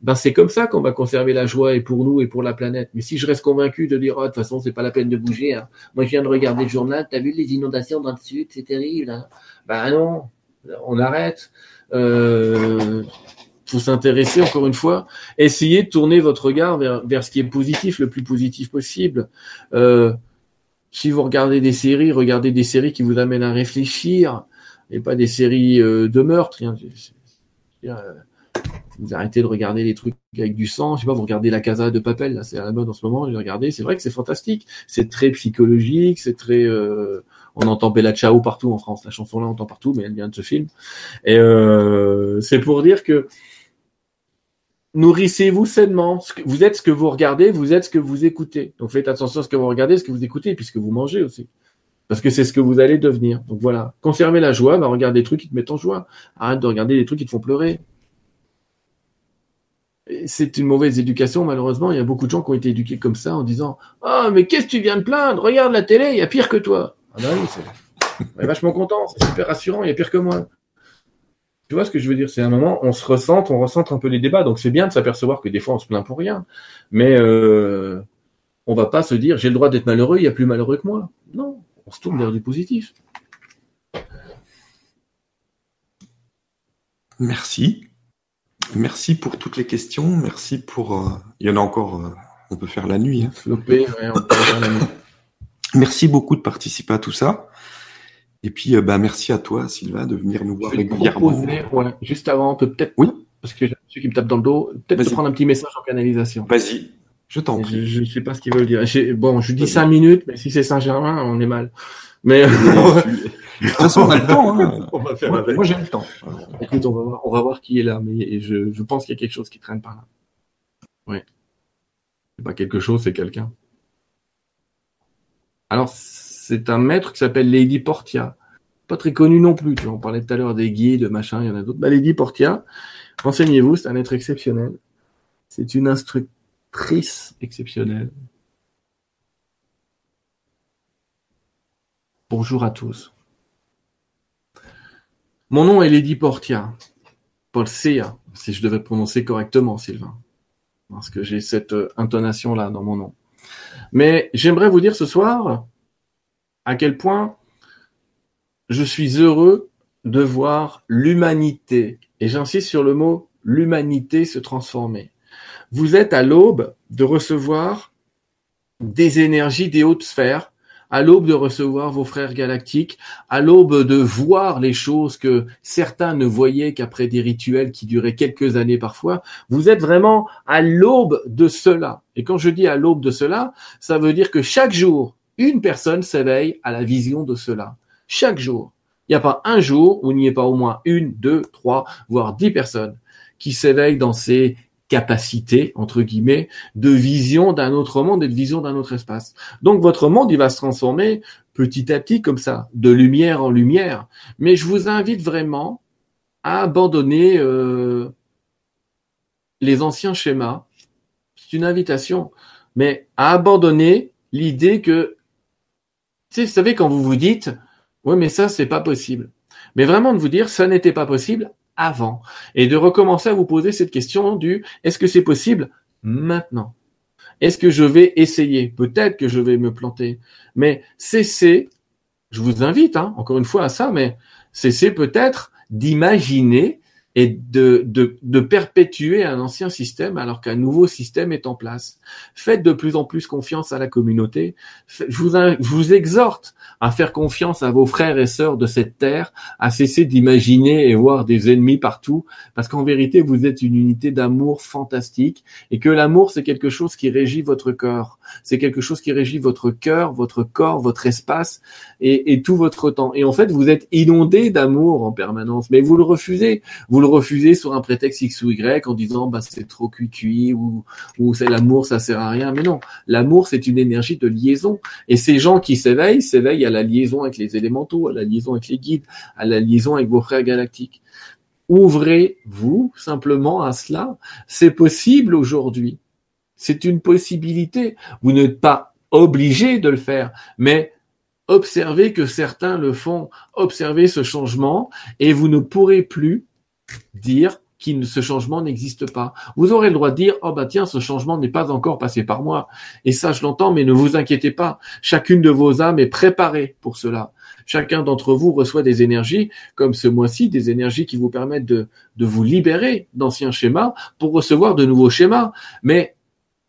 ben c'est comme ça qu'on va conserver la joie et pour nous et pour la planète. Mais si je reste convaincu de dire oh, de toute façon c'est pas la peine de bouger, hein. moi je viens de regarder le journal, t'as vu les inondations dans le sud, c'est terrible. Hein. Ben non, on arrête. Euh, faut s'intéresser encore une fois, essayez de tourner votre regard vers, vers ce qui est positif, le plus positif possible. Euh, si vous regardez des séries, regardez des séries qui vous amènent à réfléchir et pas des séries euh, de meurtre. Hein. Vous arrêtez de regarder les trucs avec du sang. Je sais pas, vous regardez la Casa de Papel, là, c'est à la mode en ce moment. J'ai regardé, c'est vrai que c'est fantastique. C'est très psychologique, c'est très. Euh, on entend Bella Ciao partout en France. La chanson là, on entend partout, mais elle vient de ce film. Et euh, c'est pour dire que nourrissez-vous sainement. Vous êtes ce que vous regardez, vous êtes ce que vous écoutez. Donc faites attention à ce que vous regardez, ce que vous écoutez, puisque vous mangez aussi. Parce que c'est ce que vous allez devenir. Donc voilà. Conservez la joie, bah, regarde des trucs qui te mettent en joie. Arrête de regarder des trucs qui te font pleurer c'est une mauvaise éducation, malheureusement. Il y a beaucoup de gens qui ont été éduqués comme ça en disant Ah, mais qu'est-ce que tu viens de plaindre? Regarde la télé, il y a pire que toi. Ah, bah oui, c'est vachement content, c'est super rassurant, il y a pire que moi. Tu vois ce que je veux dire? C'est un moment, on se ressente, on ressente un peu les débats. Donc c'est bien de s'apercevoir que des fois on se plaint pour rien. Mais euh, on va pas se dire J'ai le droit d'être malheureux, il y a plus malheureux que moi. Non, on se tourne vers du positif. Merci. Merci pour toutes les questions. Merci pour. Euh, il y en a encore. Euh, on peut faire la nuit. Hein. Merci beaucoup de participer à tout ça. Et puis, euh, bah, merci à toi, Sylvain, de venir nous voir régulièrement. juste avant, on peut peut-être. Oui. Parce que j'ai celui qui me tape dans le dos. Peut-être prendre un petit message en canalisation. Vas-y. Je t'en prie. Je ne sais pas ce qu'ils veulent dire. Bon, je dis cinq minutes, mais si c'est Saint-Germain, on est mal. Mais. De toute façon, on a le temps. Hein. on va faire moi, moi j'ai le temps. Écoute, on va voir, on va voir qui est là, mais je, je pense qu'il y a quelque chose qui traîne par là. Oui. C'est pas quelque chose, c'est quelqu'un. Alors, c'est un maître qui s'appelle Lady Portia. Pas très connu non plus. Tu vois, on parlait tout à l'heure des guides, machin, il y en a d'autres. Bah, Lady Portia, renseignez-vous, c'est un être exceptionnel. C'est une instructrice exceptionnelle. Bonjour à tous. Mon nom est Lady Portia. Portia, si je devais prononcer correctement, Sylvain. Parce que j'ai cette euh, intonation-là dans mon nom. Mais j'aimerais vous dire ce soir à quel point je suis heureux de voir l'humanité, et j'insiste sur le mot l'humanité se transformer. Vous êtes à l'aube de recevoir des énergies des hautes sphères à l'aube de recevoir vos frères galactiques, à l'aube de voir les choses que certains ne voyaient qu'après des rituels qui duraient quelques années parfois, vous êtes vraiment à l'aube de cela. Et quand je dis à l'aube de cela, ça veut dire que chaque jour, une personne s'éveille à la vision de cela. Chaque jour. Il n'y a pas un jour où il n'y ait pas au moins une, deux, trois, voire dix personnes qui s'éveillent dans ces capacité, entre guillemets, de vision d'un autre monde et de vision d'un autre espace. Donc votre monde, il va se transformer petit à petit comme ça, de lumière en lumière. Mais je vous invite vraiment à abandonner euh, les anciens schémas. C'est une invitation, mais à abandonner l'idée que vous savez, quand vous vous dites, ouais, mais ça, c'est pas possible. Mais vraiment de vous dire, ça n'était pas possible avant. Et de recommencer à vous poser cette question du, est-ce que c'est possible maintenant? Est-ce que je vais essayer? Peut-être que je vais me planter. Mais cessez, je vous invite, hein, encore une fois à ça, mais cessez peut-être d'imaginer et de, de, de, perpétuer un ancien système alors qu'un nouveau système est en place. Faites de plus en plus confiance à la communauté. Je vous, je vous exhorte à faire confiance à vos frères et sœurs de cette terre, à cesser d'imaginer et voir des ennemis partout, parce qu'en vérité, vous êtes une unité d'amour fantastique et que l'amour, c'est quelque chose qui régit votre corps. C'est quelque chose qui régit votre cœur, votre corps, votre espace et, et tout votre temps. Et en fait, vous êtes inondé d'amour en permanence, mais vous le refusez. Refusez sur un prétexte X ou Y en disant bah c'est trop cuit ou ou c'est l'amour ça sert à rien. Mais non l'amour c'est une énergie de liaison. Et ces gens qui s'éveillent s'éveillent à la liaison avec les élémentaux à la liaison avec les guides à la liaison avec vos frères galactiques. Ouvrez-vous simplement à cela. C'est possible aujourd'hui. C'est une possibilité. Vous n'êtes pas obligé de le faire. Mais observez que certains le font, observez ce changement et vous ne pourrez plus dire que ce changement n'existe pas. Vous aurez le droit de dire, oh bah tiens, ce changement n'est pas encore passé par moi. Et ça, je l'entends, mais ne vous inquiétez pas. Chacune de vos âmes est préparée pour cela. Chacun d'entre vous reçoit des énergies, comme ce mois-ci, des énergies qui vous permettent de, de vous libérer d'anciens schémas pour recevoir de nouveaux schémas. Mais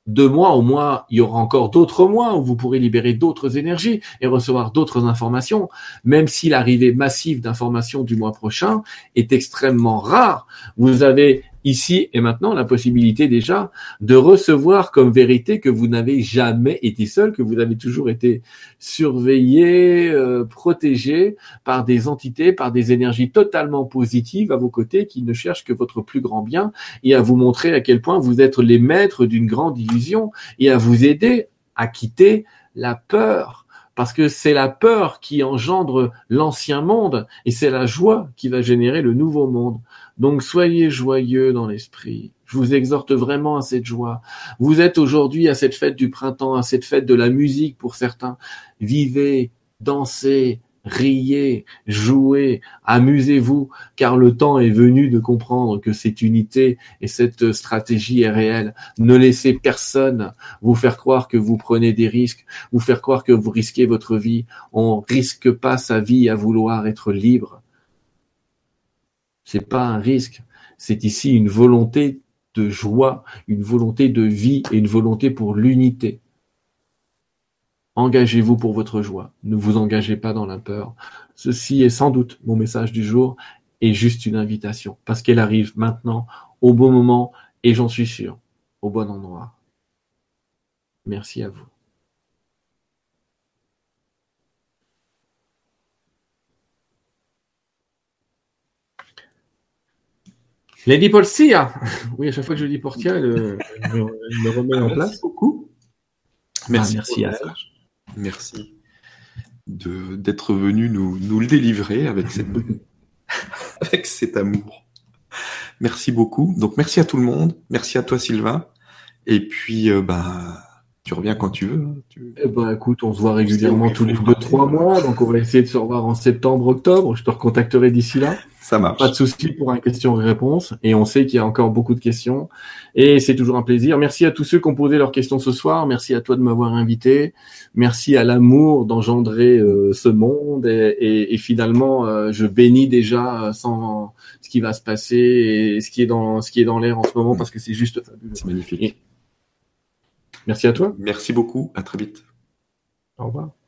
deux mois au mois, il y aura encore d'autres mois où vous pourrez libérer d'autres énergies et recevoir d'autres informations, même si l'arrivée massive d'informations du mois prochain est extrêmement rare. Vous avez ici et maintenant la possibilité déjà de recevoir comme vérité que vous n'avez jamais été seul, que vous avez toujours été surveillé, euh, protégé par des entités, par des énergies totalement positives à vos côtés qui ne cherchent que votre plus grand bien et à vous montrer à quel point vous êtes les maîtres d'une grande illusion et à vous aider à quitter la peur parce que c'est la peur qui engendre l'ancien monde et c'est la joie qui va générer le nouveau monde. Donc soyez joyeux dans l'esprit. Je vous exhorte vraiment à cette joie. Vous êtes aujourd'hui à cette fête du printemps, à cette fête de la musique pour certains. Vivez, dansez, riez, jouez, amusez-vous, car le temps est venu de comprendre que cette unité et cette stratégie est réelle. Ne laissez personne vous faire croire que vous prenez des risques, vous faire croire que vous risquez votre vie. On risque pas sa vie à vouloir être libre. C'est pas un risque. C'est ici une volonté de joie, une volonté de vie et une volonté pour l'unité. Engagez-vous pour votre joie. Ne vous engagez pas dans la peur. Ceci est sans doute mon message du jour et juste une invitation parce qu'elle arrive maintenant au bon moment et j'en suis sûr au bon endroit. Merci à vous. Lady Polsia. Oui, à chaque fois que je dis Portia, elle, me remet en place. beaucoup. Merci, ah, merci à elle. Merci d'être venu nous, nous le délivrer avec, cette, avec cet amour. Merci beaucoup. Donc merci à tout le monde. Merci à toi Sylvain. Et puis euh, bah tu reviens quand tu veux. Hein. Eh ben, écoute, on se voit régulièrement tous les deux, trois mois, donc on va essayer de se revoir en septembre, octobre. Je te recontacterai d'ici là. Ça marche. Pas de souci pour un question et réponse. Et on sait qu'il y a encore beaucoup de questions. Et c'est toujours un plaisir. Merci à tous ceux qui ont posé leurs questions ce soir. Merci à toi de m'avoir invité. Merci à l'amour d'engendrer euh, ce monde. Et, finalement, euh, je bénis déjà euh, sans ce qui va se passer et ce qui est dans ce qui est dans l'air en ce moment parce que c'est juste fabuleux. C'est magnifique. Merci à toi. Merci beaucoup. À très vite. Au revoir.